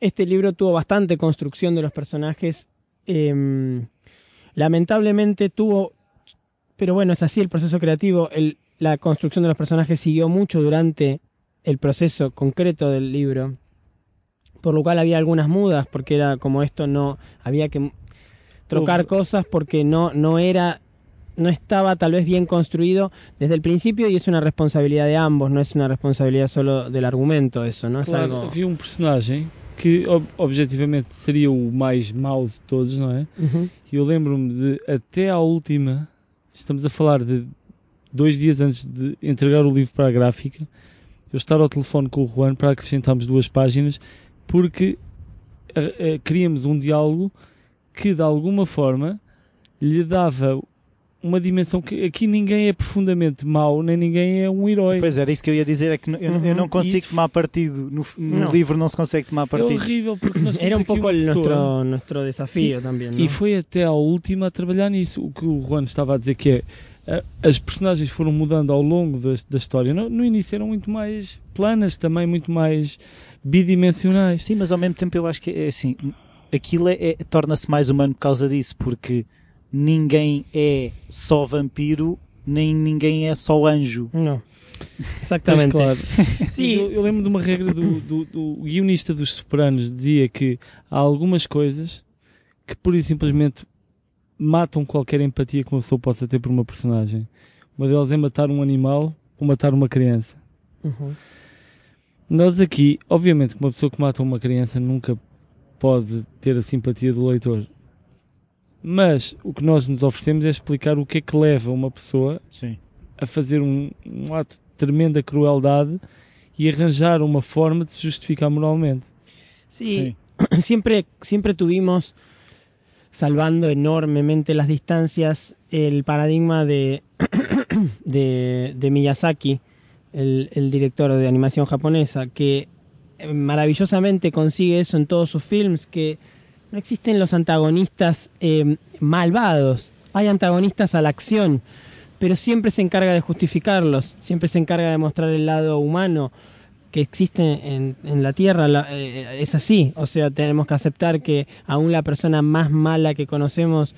Este libro tuvo bastante construcción de los personajes. Em, lamentablemente tuvo, pero bueno, es así el proceso creativo, la construcción de los personajes siguió mucho durante el proceso concreto del libro por lo cual había algunas mudas, porque era como esto no, había que trocar cosas porque no, no era no estaba tal vez bien construido desde el principio y es una responsabilidad de ambos, no es una responsabilidad solo del argumento eso, não? Claro, algo... havia um personagem que ob objetivamente seria o mais mau de todos, não é? Uhum. E eu lembro-me de até à última, estamos a falar de dois dias antes de entregar o livro para a gráfica, eu estar ao telefone com o Juan para acrescentarmos duas páginas porque uh, uh, queríamos um diálogo que de alguma forma lhe dava uma dimensão que aqui ninguém é profundamente mau, nem ninguém é um herói. Pois era isso que eu ia dizer, é que eu, uhum. eu não consigo isso... tomar partido. No, no não. livro não se consegue tomar partido. É horrível, porque nós [COUGHS] Era um pouco o nosso, nosso desafio Sim. também. Não? E foi até à última a trabalhar nisso. O que o Juan estava a dizer que é as personagens foram mudando ao longo da, da história. No, no, início eram muito mais planas, também muito mais bidimensionais. Sim, mas ao mesmo tempo eu acho que é assim aquilo é, é torna-se mais humano por causa disso, porque ninguém é só vampiro, nem ninguém é só anjo. Não. Exatamente. claro. [LAUGHS] Sim. Eu, eu, lembro de uma regra do, do, do guionista dos Sopranos, dizia que há algumas coisas que pura e simplesmente matam qualquer empatia que uma pessoa possa ter por uma personagem. Uma delas é matar um animal ou matar uma criança. Uhum. Nós aqui, obviamente, que uma pessoa que mata uma criança nunca pode ter a simpatia do leitor. Mas o que nós nos oferecemos é explicar o que é que leva uma pessoa Sim. a fazer um, um ato de tremenda crueldade e arranjar uma forma de se justificar moralmente. Sí, sí. [COUGHS] siempre, siempre tuvimos, salvando enormemente las distancias, el paradigma de, [COUGHS] de, de Miyazaki, el, el, director de animación japonesa, que eh, maravillosamente consigue eso en todos sus films, que no existen los antagonistas eh, malvados, hay antagonistas a la acción, pero siempre se encarga de justificarlos, siempre se encarga de mostrar el lado humano que existe en, la Tierra, eh, es así, o sea, tenemos que aceptar que aún la persona más mala que conocemos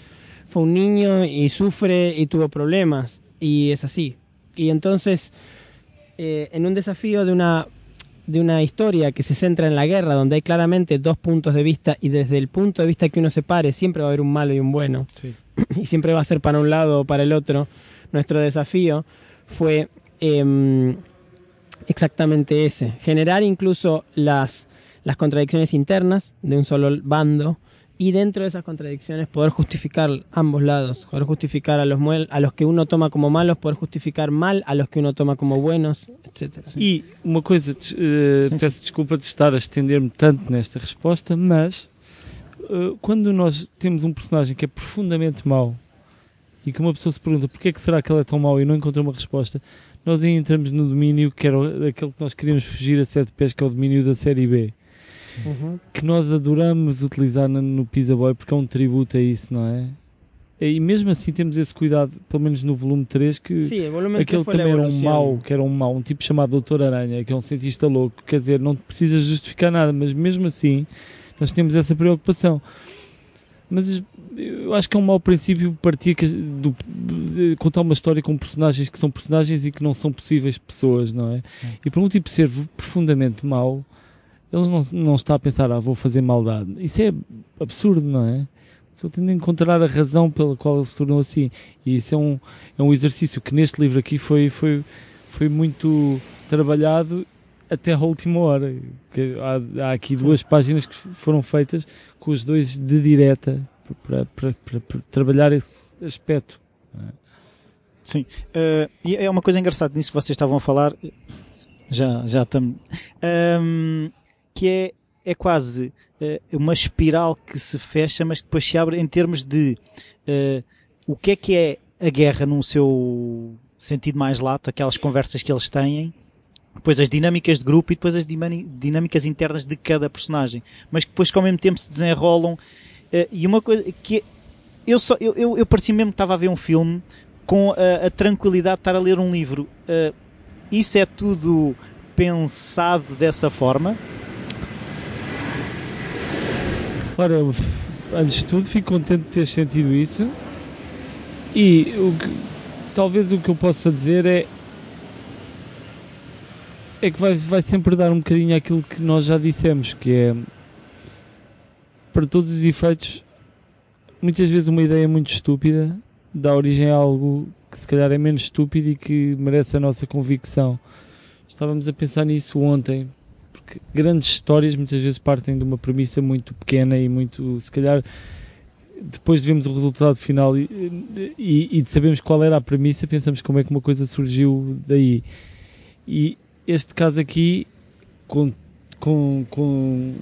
fue un niño y sufre y tuvo problemas, y es así. Y entonces, eh, en un desafío de una de una historia que se centra en la guerra, donde hay claramente dos puntos de vista y desde el punto de vista que uno se pare, siempre va a haber un malo y un bueno, [CLEARS THROAT] y siempre va a ser para un lado o para el otro. Nuestro desafío fue em, exactamente ese, generar incluso las, las contradicciones internas de un solo bando y dentro de esas contradicciones poder justificar ambos lados, poder justificar a los, a los que uno toma como malos, poder justificar mal a los que uno toma como buenos, etcétera. E uma coisa, eh, Sim, peço desculpa de estar a estender-me tanto nesta resposta, mas eh, quando nós temos um personagem que é profundamente mau e que uma pessoa se pergunta porque é que será que ele é tão mau e não encontra uma resposta, nós aí entramos no domínio que era aquele que nós queríamos fugir a sete pés, que é o domínio da série B. Ujú. que nós adoramos utilizar no, no Pizza Boy porque é um tributo a isso, não é? E mesmo assim temos esse cuidado, pelo menos no volume 3, que Sí, volumen aquele também era um mau, que era um mau, um tipo chamado Doutor Aranha, que é um cientista louco, quer dizer, não precisas justificar nada, mas mesmo assim nós temos essa preocupação. Mas eu acho que é um mau princípio partir que- do, de contar uma história com personagens que são personagens e que não são possíveis pessoas, não é? Sim. E para um tipo ser profundamente mau, ele não, não está a pensar, ah, vou fazer maldade. Isso é absurdo, não é? Só tem de encontrar a razão pela qual ele se tornou assim. E isso é um, é um exercício que neste livro aqui foi, foi, foi muito trabalhado até a última hora. Que há, há aqui duas páginas que foram feitas com os dois de direta para, para, para, para trabalhar esse aspecto. Sim. Eh, e é uma coisa engraçada nisso que vocês estavam a falar. Já, já estamos. Ahm, que é, é quase eh, uma espiral que se fecha, mas que depois se abre em termos de eh, o que é que é a guerra num seu sentido mais lato, aquelas conversas que eles têm, depois as dinâmicas de grupo e depois as dinâmicas internas de cada personagem, mas que depois que ao mesmo tempo se desenrolam. eh, e uma coisa que é- eu só eu, eu, eu parecia mesmo que estava a ver um filme com a, a tranquilidade de estar a ler um livro. Eh, isso é tudo pensado dessa forma? Ora, antes de tudo, fico contente de ter sentido isso. E o que, talvez o que eu possa dizer é. É que vai, vai sempre dar um bocadinho aquilo que nós já dissemos, que é. Para todos os efeitos, muitas vezes uma ideia muito estúpida dá origem a algo que se calhar é menos estúpido e que merece a nossa convicção. Estávamos a pensar nisso ontem, porque grandes histórias muitas vezes partem de uma premissa muito pequena e muito, se calhar, depois de vermos o resultado final e, e, e de sabermos qual era a premissa, pensamos como é que uma coisa surgiu daí. E este caso aqui, com, com, com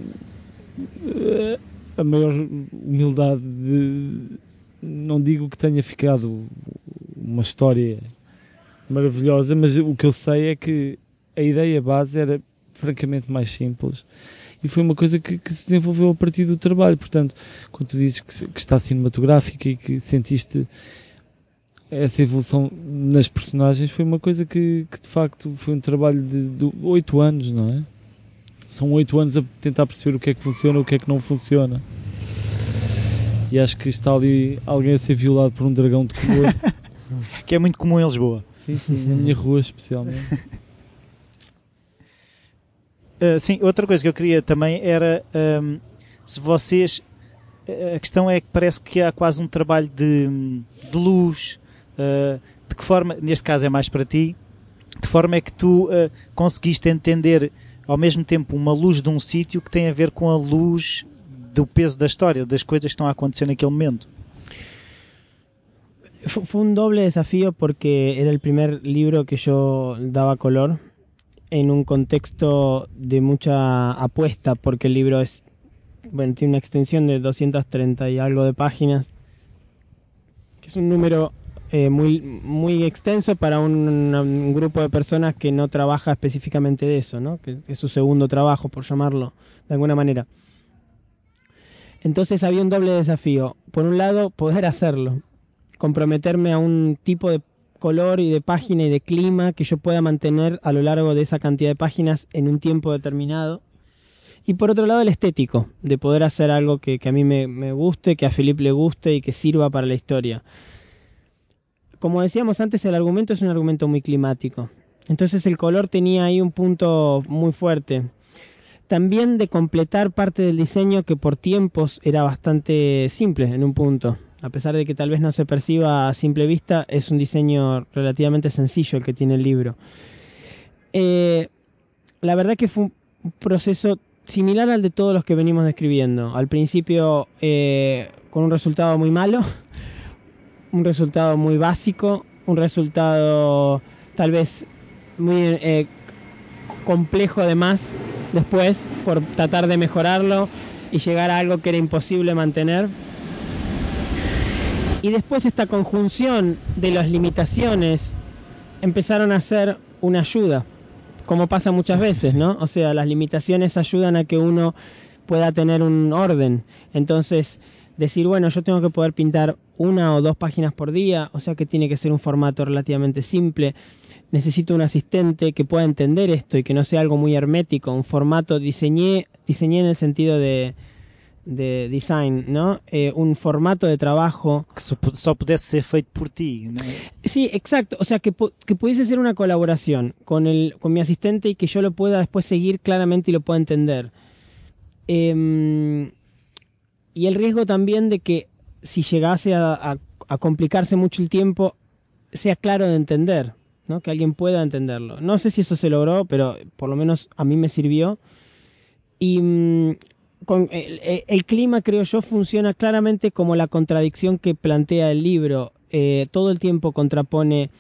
eh, a maior humildade de, não digo que tenha ficado uma história maravilhosa, mas o que eu sei é que a ideia base era francamente mais simples e foi uma coisa que, que se desenvolveu a partir do trabalho. Portanto, quando tu dizes que, que está cinematográfica e que sentiste essa evolução nas personagens, foi uma coisa que, que de facto foi um trabalho de de oito anos, não é? São oito anos a tentar perceber o que é que funciona e o que é que não funciona. E acho que está ali alguém a ser violado por um dragão de color. [LAUGHS] Que é muito comum em Lisboa. sim, sim, na minha rua especialmente. [LAUGHS] Uh, sim, outra coisa que eu queria também era um, se vocês. A questão é que parece que há quase um trabalho de, de luz. uh, de que forma, neste caso é mais para ti, de forma é que tu uh, conseguiste entender ao mesmo tempo uma luz de um sítio que tem a ver com a luz do peso da história, das coisas que estão a acontecer naquele momento. Fu- Fue un doble desafío porque era el primer libro que yo daba color en un contexto de mucha apuesta porque el libro es bueno tiene una extensión de 230 y algo de páginas que es un número eh, muy, muy extenso para un, un grupo de personas que no trabaja específicamente de eso, ¿no? que es su segundo trabajo, por llamarlo de alguna manera. Entonces había un doble desafío. Por un lado, poder hacerlo, comprometerme a un tipo de color y de página y de clima que yo pueda mantener a lo largo de esa cantidad de páginas en un tiempo determinado. Y por otro lado, el estético, de poder hacer algo que, que a mí me, me guste, que a Felipe le guste y que sirva para la historia. Como decíamos antes, el argumento es un argumento muy climático. Entonces el color tenía ahí un punto muy fuerte. También de completar parte del diseño que por tiempos era bastante simple en un punto. A pesar de que tal vez no se perciba a simple vista, es un diseño relativamente sencillo el que tiene el libro. Eh, la verdad que fue un proceso similar al de todos los que venimos describiendo. Al principio eh, con un resultado muy malo, [LAUGHS] un resultado muy básico, un resultado tal vez muy eh, complejo además después por tratar de mejorarlo y llegar a algo que era imposible mantener. Y después esta conjunción de las limitaciones empezaron a ser una ayuda, como pasa muchas Sí, veces, sí. ¿no? O sea, las limitaciones ayudan a que uno pueda tener un orden. Entonces, decir, bueno, yo tengo que poder pintar una o dos páginas por día, o sea que tiene que ser un formato relativamente simple. Necesito un asistente que pueda entender esto y que no sea algo muy hermético, un formato diseñé, diseñé en el sentido de, de design, ¿no? Eh, un formato de trabajo Que só, pu- só pudesse ser feito por ti. Né? Sí, exacto. O sea, que, que pudiese ser una colaboración con, el, con mi asistente y que yo lo pueda después seguir claramente y lo pueda entender. Em, y el riesgo también de que si llegase a, a- a complicarse mucho el tiempo, sea claro de entender, ¿no? que alguien pueda entenderlo. No sé si eso se logró, pero por lo menos a mí me sirvió. Y mm, con el, el- clima, creo yo, funciona claramente como la contradicción que plantea el libro. Eh, todo el tiempo contrapone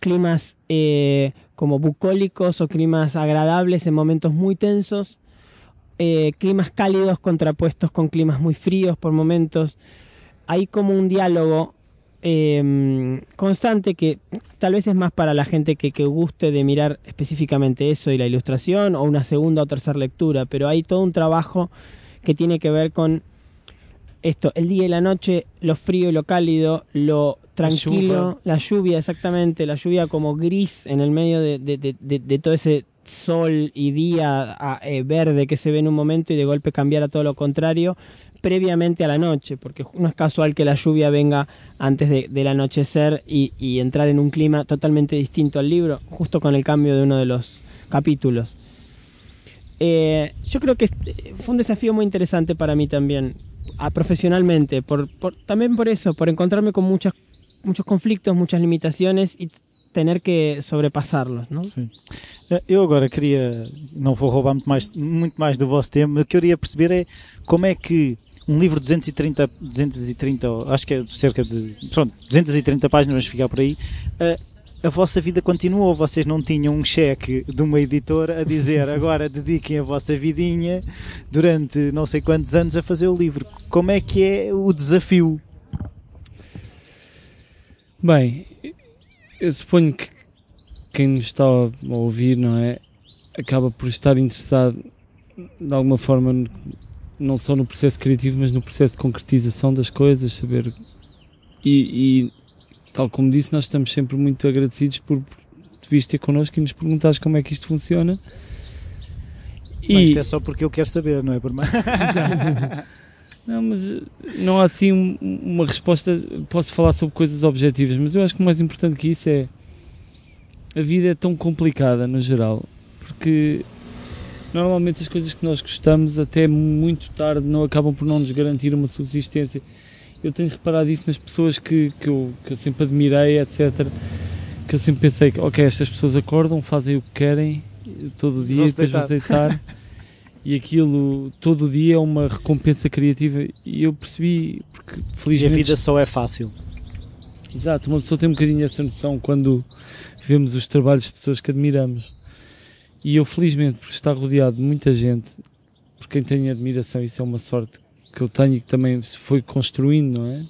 climas eh, como bucólicos o climas agradables en momentos muy tensos, eh, climas cálidos contrapuestos con climas muy fríos por momentos. Hay como un diálogo eh, constante que tal vez es más para la gente que, que guste de mirar específicamente eso y la ilustración o una segunda o tercera lectura, pero hay todo un trabajo que tiene que ver con esto, el día y la noche, lo frío y lo cálido, lo tranquilo, la lluvia, exactamente, la lluvia como gris en el medio de, de- de- de- de todo ese sol y día eh, verde que se ve en un momento y de golpe cambiar a todo lo contrario previamente a la noche, porque no es casual que la lluvia venga antes de- del anochecer y, entrar en un clima totalmente distinto al libro, justo con el cambio de uno de los capítulos. Eh, yo creo que eh, fue un desafío muy interesante para mí también, ah, profesionalmente, por- también por eso, por encontrarme con muchas, muchos conflictos, muchas limitaciones y tener que sobrepasarlos, ¿no? Sim. Eu agora queria, não vou roubar muito mais, muito mais do vosso tempo, mas o que eu queria perceber é como é que um livro de 230, 230 ou acho que é cerca de pronto, 230 páginas, vamos ficar por aí, eh, a vossa vida continuou, vocês não tinham um cheque de uma editora a dizer [LAUGHS] agora dediquem a vossa vidinha durante não sei quantos anos a fazer o livro. Como é que é o desafio? Bem, eu suponho que quem nos está a ouvir, não é? Acaba por estar interessado de alguma forma, não só no processo criativo, mas no processo de concretização das coisas, saber. E, e, tal como disse, nós estamos sempre muito agradecidos por te vires ter connosco e nos perguntares como é que isto funciona. Bem, isto é só porque eu quero saber, não é por mais. [LAUGHS] [LAUGHS] Não, mas eh, não há assim um- uma resposta. Posso falar sobre coisas objetivas, mas eu acho que o mais importante que isso é. A vida é tão complicada no geral, porque normalmente as coisas que nós gostamos, até muito tarde, não acabam por não nos garantir uma subsistência. Eu tenho reparado isso nas pessoas que, que, eu, que eu sempre admirei, etc. Que eu sempre pensei que, ok, estas pessoas acordam, fazem o que querem eh, todo o dia, e depois vão deitar. [LAUGHS] e aquilo todo o dia é uma recompensa criativa e eu percebi porque E a felizmente vida só é fácil. exato uma pessoa tem um bocadinho essa noção quando vemos os trabalhos de pessoas que admiramos e eu felizmente por estar rodeado de muita gente por quem tenho admiração isso é uma sorte que eu tenho e que também se foi construindo não é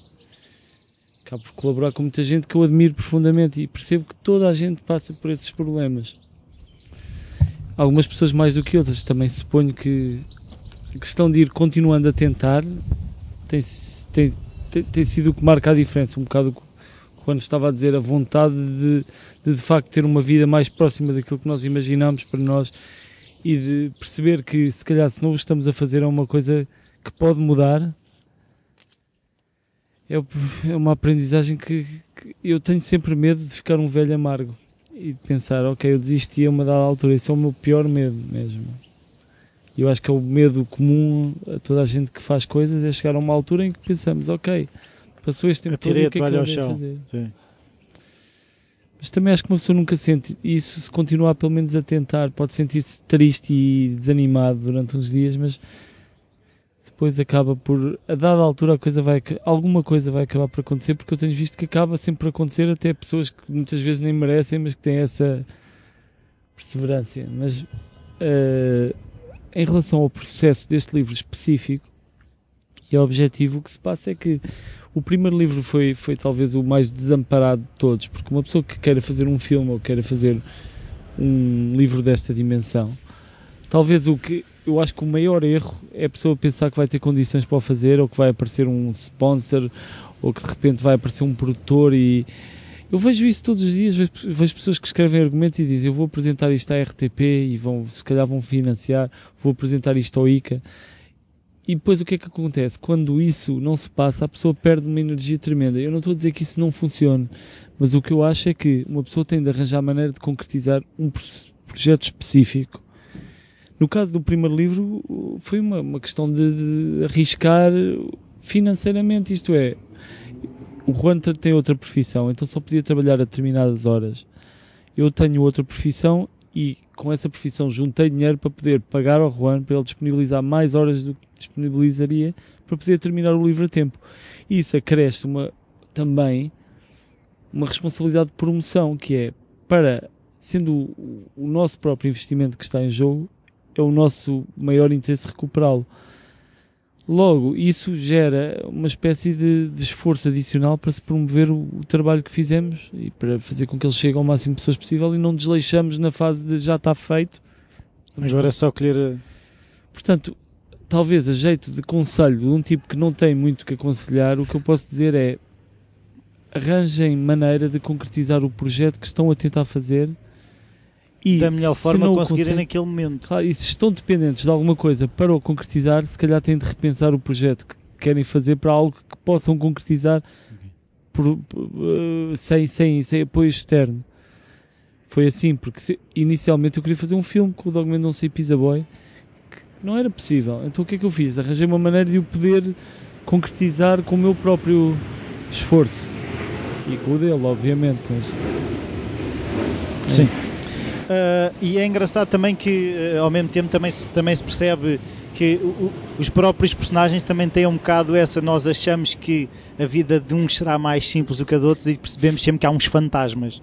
acabo por colaborar com muita gente que eu admiro profundamente e percebo que toda a gente passa por esses problemas. Algumas pessoas mais do que outras, também suponho que a questão de ir continuando a tentar tem, tem, tem, tem sido o que marca a diferença, um bocado quando estava a dizer a vontade de, de de facto ter uma vida mais próxima daquilo que nós imaginamos para nós e de perceber que se calhar se não o estamos a fazer é uma coisa que pode mudar. É, é uma aprendizagem que, que, eu tenho sempre medo de ficar um velho amargo e pensar, ok, eu desisti a uma dada altura, esse é o meu pior medo mesmo. E eu acho que é o medo comum a toda a gente que faz coisas, é chegar a uma altura em que pensamos, ok, passou este tempo todo, o que é que eu ao chão. fazer? Sim. Mas também acho que uma pessoa nunca sente isso se continuar pelo menos a tentar. Pode sentir-se triste e desanimado durante uns dias, mas depois acaba por, a dada altura, a coisa vai, alguma coisa vai acabar por acontecer, porque eu tenho visto que acaba sempre por acontecer, até pessoas que muitas vezes nem merecem, mas que têm essa perseverança. Mas uh, em relação ao processo deste livro específico e ao objetivo, o que se passa é que o primeiro livro foi, foi talvez o mais desamparado de todos, porque uma pessoa que queira fazer um filme ou queira fazer um livro desta dimensão, talvez o que eu acho que o maior erro é a pessoa pensar que vai ter condições para o fazer, ou que vai aparecer um sponsor, ou que de repente vai aparecer um produtor e eu vejo isso todos os dias, vejo, vejo pessoas que escrevem argumentos e dizem eu vou apresentar isto à RTP e vão, se calhar vão financiar, vou apresentar isto ao ICA e depois o que é que acontece? Quando isso não se passa, a pessoa perde uma energia tremenda. Eu não estou a dizer que isso não funcione, mas o que eu acho é que uma pessoa tem de arranjar maneira de concretizar um projeto específico. No caso do primeiro livro, foi uma, uma questão de, de arriscar financeiramente, isto é, o Juan tem outra profissão, então só podia trabalhar a determinadas horas. Eu tenho outra profissão e com essa profissão juntei dinheiro para poder pagar ao Juan para ele disponibilizar mais horas do que disponibilizaria para poder terminar o livro a tempo. E isso acresce uma, também uma responsabilidade de promoção, que é para, sendo o, o nosso próprio investimento que está em jogo, é o nosso maior interesse recuperá-lo. Logo, isso gera uma espécie de, de, esforço adicional para se promover o, o, trabalho que fizemos e para fazer com que ele chegue ao máximo de pessoas possível e não desleixamos na fase de já está feito. Vamos Agora é só colher. Portanto, talvez a jeito de conselho de um tipo que não tem muito que aconselhar, o que eu posso dizer é arranjem maneira de concretizar o projeto que estão a tentar fazer e da melhor forma conseguirem naquele momento. Claro, e se estão dependentes de alguma coisa para o concretizar, se calhar têm de repensar o projeto que querem fazer para algo que possam concretizar por, por, uh, sem, sem, sem apoio externo. Foi assim, porque se, inicialmente eu queria fazer um filme com o Dogman Não Sei Pizza Boy, que não era possível. Então o que é que eu fiz? Arranjei uma maneira de o poder concretizar com o meu próprio esforço. E com o dele, obviamente. Mas... É Sim. Isso. Uh, e é engraçado também que, uh, ao mesmo tempo, também, também se percebe que o, os próprios personagens também têm um bocado essa. Nós achamos que a vida de uns será mais simples do que a de outros e percebemos sempre que há uns fantasmas.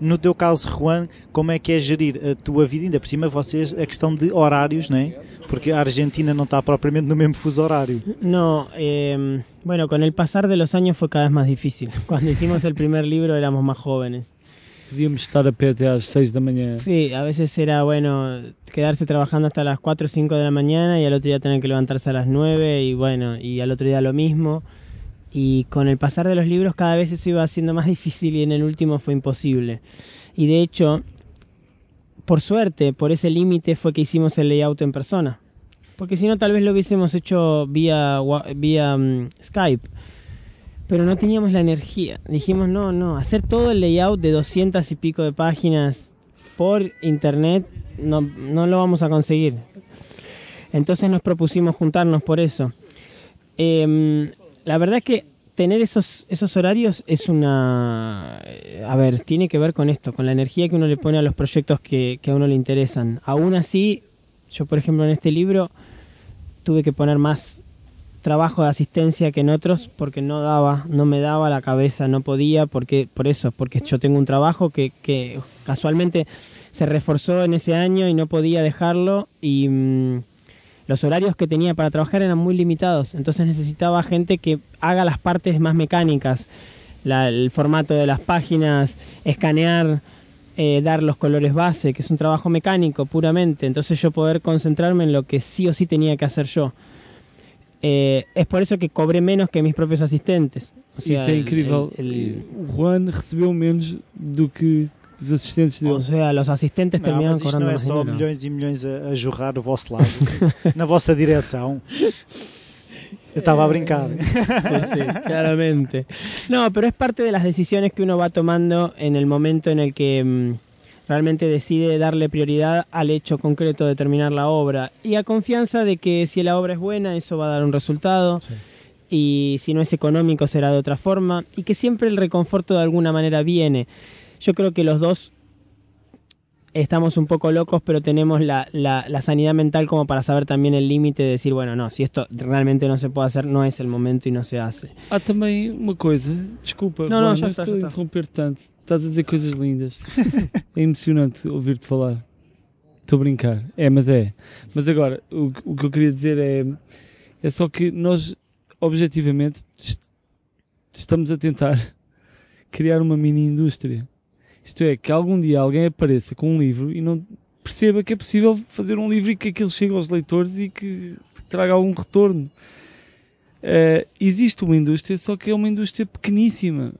No teu caso, Juan, como é que é gerir a tua vida? Ainda por cima, vocês, a questão de horários, não é? Porque a Argentina não está propriamente no mesmo fuso horário. No, eh, bueno, con el pasar de los años fue cada vez más difícil. Cuando hicimos el primer libro éramos más jóvenes. Podíamos estar a pé até às 6 da manhã. Sí, a veces era bueno quedarse trabajando hasta las 4 o 5 de la mañana y al otro día tener que levantarse a las 9 y bueno, y al otro día lo mismo. Y con el pasar de los libros cada vez eso iba siendo más [LAUGHS] difícil y en el último fue imposible. Y de hecho, por suerte, por ese límite fue que hicimos el layout en persona. Porque si no, tal vez lo hubiésemos hecho vía, vía um, Skype pero no teníamos la energía. Dijimos, no, no, hacer todo el layout de 200 y pico de páginas por internet no, no lo vamos a conseguir. Entonces nos propusimos juntarnos por eso. Em, la verdad es que tener esos, esos horarios es una... A ver, tiene que ver con esto, con la energía que uno le pone a los proyectos que, que a uno le interesan. Aún así, yo por ejemplo en este libro tuve que poner más trabajo de asistencia que en otros porque no daba, no me daba la cabeza, no podía, porque por eso, porque yo tengo un trabajo que, que casualmente se reforzó en ese año y no podía dejarlo y mm, los horarios que tenía para trabajar eran muy limitados, entonces necesitaba gente que haga las partes más mecánicas. el formato de las páginas, escanear, eh, dar los colores base, que es un trabajo mecánico puramente. Entonces yo poder concentrarme en lo que sí o sí tenía que hacer yo. Eh, es por eso que cobré menos que mis propios asistentes. O sea, Isso é el- incrível. el- el- O Juan recebeu menos do que os assistentes dele. o sea, los asistentes Não, terminaban mas isto cobrando não é más só dinero. milhões e milhões a, a jorrar do vosso lado, [LAUGHS] na vossa direção. Eu estava a brincar. Sí, sí, claramente. No, pero es parte de las decisiones que uno va tomando en el momento en el que mm, realmente decide darle prioridad al hecho concreto de terminar la obra y a confianza de que si la obra es buena eso va a dar un resultado Sí. y si no es económico será de otra forma y que siempre el reconforto de alguna manera viene. Yo creo que los dos estamos un poco locos, pero tenemos la, la- la sanidad mental como para saber también el límite de decir, bueno, no, si esto realmente no se puede hacer, no es el momento y no se hace. Há também uma coisa, desculpa, Não, não, Juan, já mas está, estou já a interromper tanto. Estás a dizer coisas lindas. [LAUGHS] é emocionante ouvir-te falar. Estou a brincar. É, mas é. Mas agora, o, que- o que eu queria dizer é, é só que nós, objetivamente, est- estamos a tentar [LAUGHS] criar uma mini indústria. Isto é, que algum dia alguém apareça com um livro e não perceba que é possível fazer um livro e que aquilo chegue aos leitores e que traga algum retorno. Eh, existe uma indústria, só que é uma indústria pequeníssima.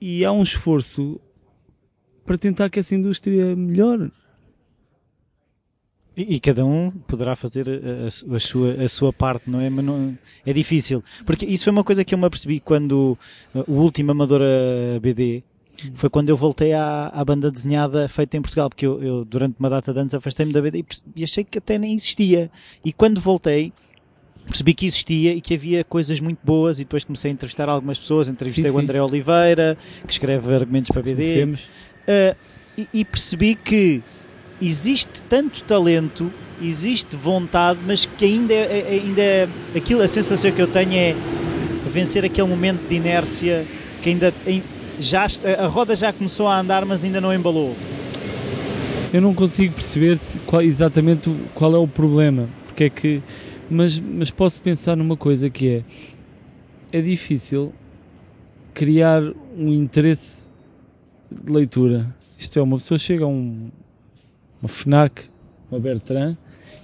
E há um esforço para tentar que essa indústria melhore. E, e cada um poderá fazer a, a su- a sua, a sua parte, não é? Mas não, é difícil. Porque isso foi uma coisa que eu me apercebi quando uh, o último Amadora BD foi quando eu voltei à, à banda desenhada feita em Portugal, porque eu, eu, durante uma data de anos afastei-me da BD e, e achei que até nem existia. E quando voltei, percebi que existia e que havia coisas muito boas e depois comecei a entrevistar algumas pessoas, entrevistei Sim, o sim. André Oliveira, que escreve argumentos para BD. Uh, e, e percebi que existe tanto talento, existe vontade, mas que ainda, é- é- ainda é- aquilo, a sensação que eu tenho é vencer aquele momento de inércia que ainda já a roda já começou a andar, mas ainda não embalou. Eu não consigo perceber se- qual- exatamente qual é o problema. Porque é que. Mas, mas posso pensar numa coisa que é. É difícil criar um interesse de leitura. Isto é, uma pessoa chega a um, uma FNAC, uma Bertrand,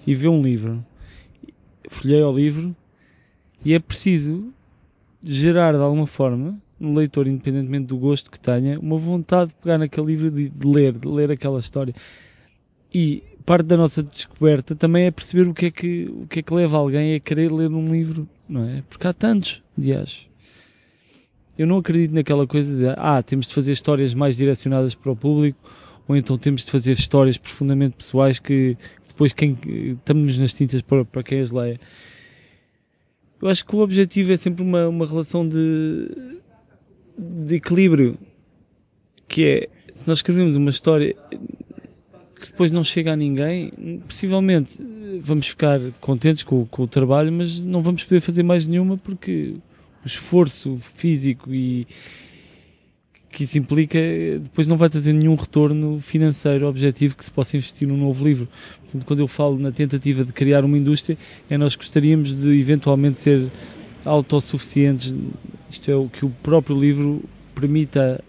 e vê um livro. Folheia o livro e é preciso gerar de alguma forma no leitor, independentemente do gosto que tenha, uma vontade de pegar naquele livro de, de ler, de ler aquela história. E parte da nossa descoberta também é perceber o que é que, o que, é que leva alguém a querer ler um livro, não é? Porque há tantos, aliás. Eu não acredito naquela coisa de, ah, temos de fazer histórias mais direcionadas para o público, ou então temos de fazer histórias profundamente pessoais que depois quem, estamos nas tintas para, para quem as leia. Eu acho que o objetivo é sempre uma, uma relação de, de equilíbrio, que é, se nós escrevemos uma história que depois não chega a ninguém, possivelmente vamos ficar contentes com, com o trabalho, mas não vamos poder fazer mais nenhuma porque o esforço físico e que isso implica eh, depois não vai trazer nenhum retorno financeiro objetivo que se possa investir num novo livro. Portanto, quando eu falo na tentativa de criar uma indústria, é nós gostaríamos de eventualmente ser autossuficientes, isto é, o que o próprio livro permita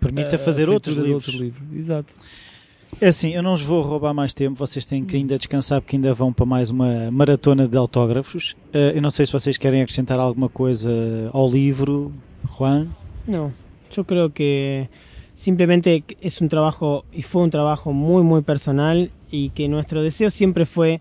Permita a- a fazer outros feitura de livros. outro livro. Exato. É assim, eu não vos vou roubar mais tempo, vocês têm que ainda descansar porque ainda vão para mais uma maratona de autógrafos. Eh, eu não sei se vocês querem acrescentar alguma coisa ao livro, Juan. No, yo creo que simplemente es un trabajo y fue un trabajo muy muy personal y que nuestro deseo siempre fue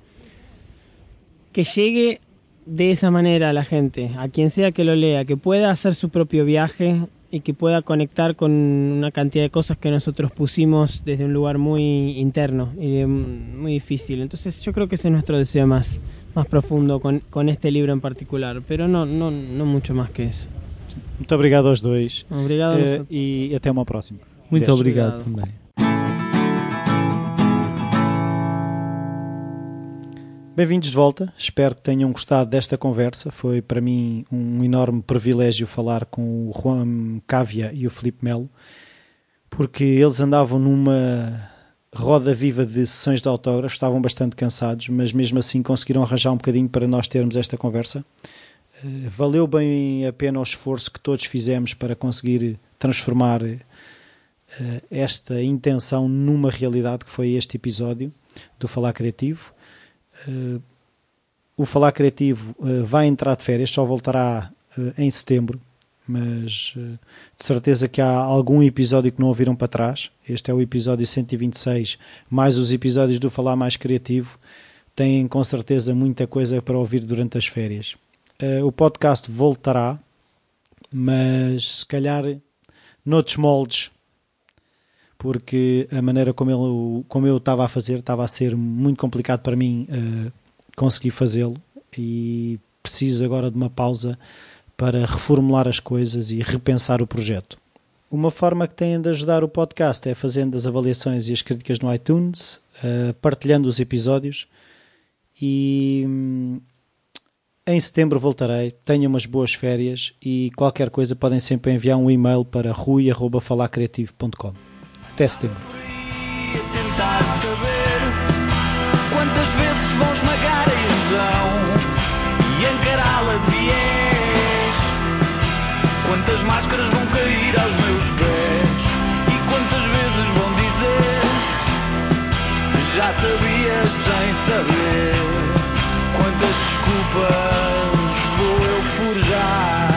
que llegue de esa manera a la gente, a quien sea que lo lea, que pueda hacer su propio viaje y que pueda conectar con una cantidad de cosas que nosotros pusimos desde un lugar muy interno y muy difícil. Entonces yo creo que ese es nuestro deseo más, más profundo con, con este libro en particular, pero no, no, no mucho más que eso. Muito obrigado aos dois Obrigado. vosotros. e até uma próxima. Muito Dez. obrigado Obrigado. também. Bem-vindos de volta, espero que tenham gostado desta conversa. Foi para mim um enorme privilégio falar com o Juan Cávia e o Felipe Melo, porque eles andavam numa roda viva de sessões de autógrafos, estavam bastante cansados, mas mesmo assim conseguiram arranjar um bocadinho para nós termos esta conversa. Eh, valeu bem a pena o esforço que todos fizemos para conseguir transformar eh, esta intenção numa realidade que foi este episódio do Falar Criativo. Eh, o Falar Criativo vai entrar de férias, só voltará em setembro, mas de certeza que há algum episódio que não ouviram para trás. Este é o episódio 126, mais os episódios do Falar Mais Criativo. Têm com certeza muita coisa para ouvir durante as férias. Uh, o podcast voltará, mas se calhar noutros moldes, porque a maneira como, ele, como eu estava a fazer estava a ser muito complicado para mim uh, conseguir fazê-lo e preciso agora de uma pausa para reformular as coisas e repensar o projeto. Uma forma que têm de ajudar o podcast é fazendo as avaliações e as críticas no iTunes, uh, partilhando os episódios e hum, em setembro voltarei, tenham umas boas férias e qualquer coisa podem sempre enviar um e-mail para rui.falacreativo.com. Até setembro. Quantas máscaras vão cair aos meus pés e quantas vezes vão dizer já sabias sem saber Quantas desculpas vou eu forjar?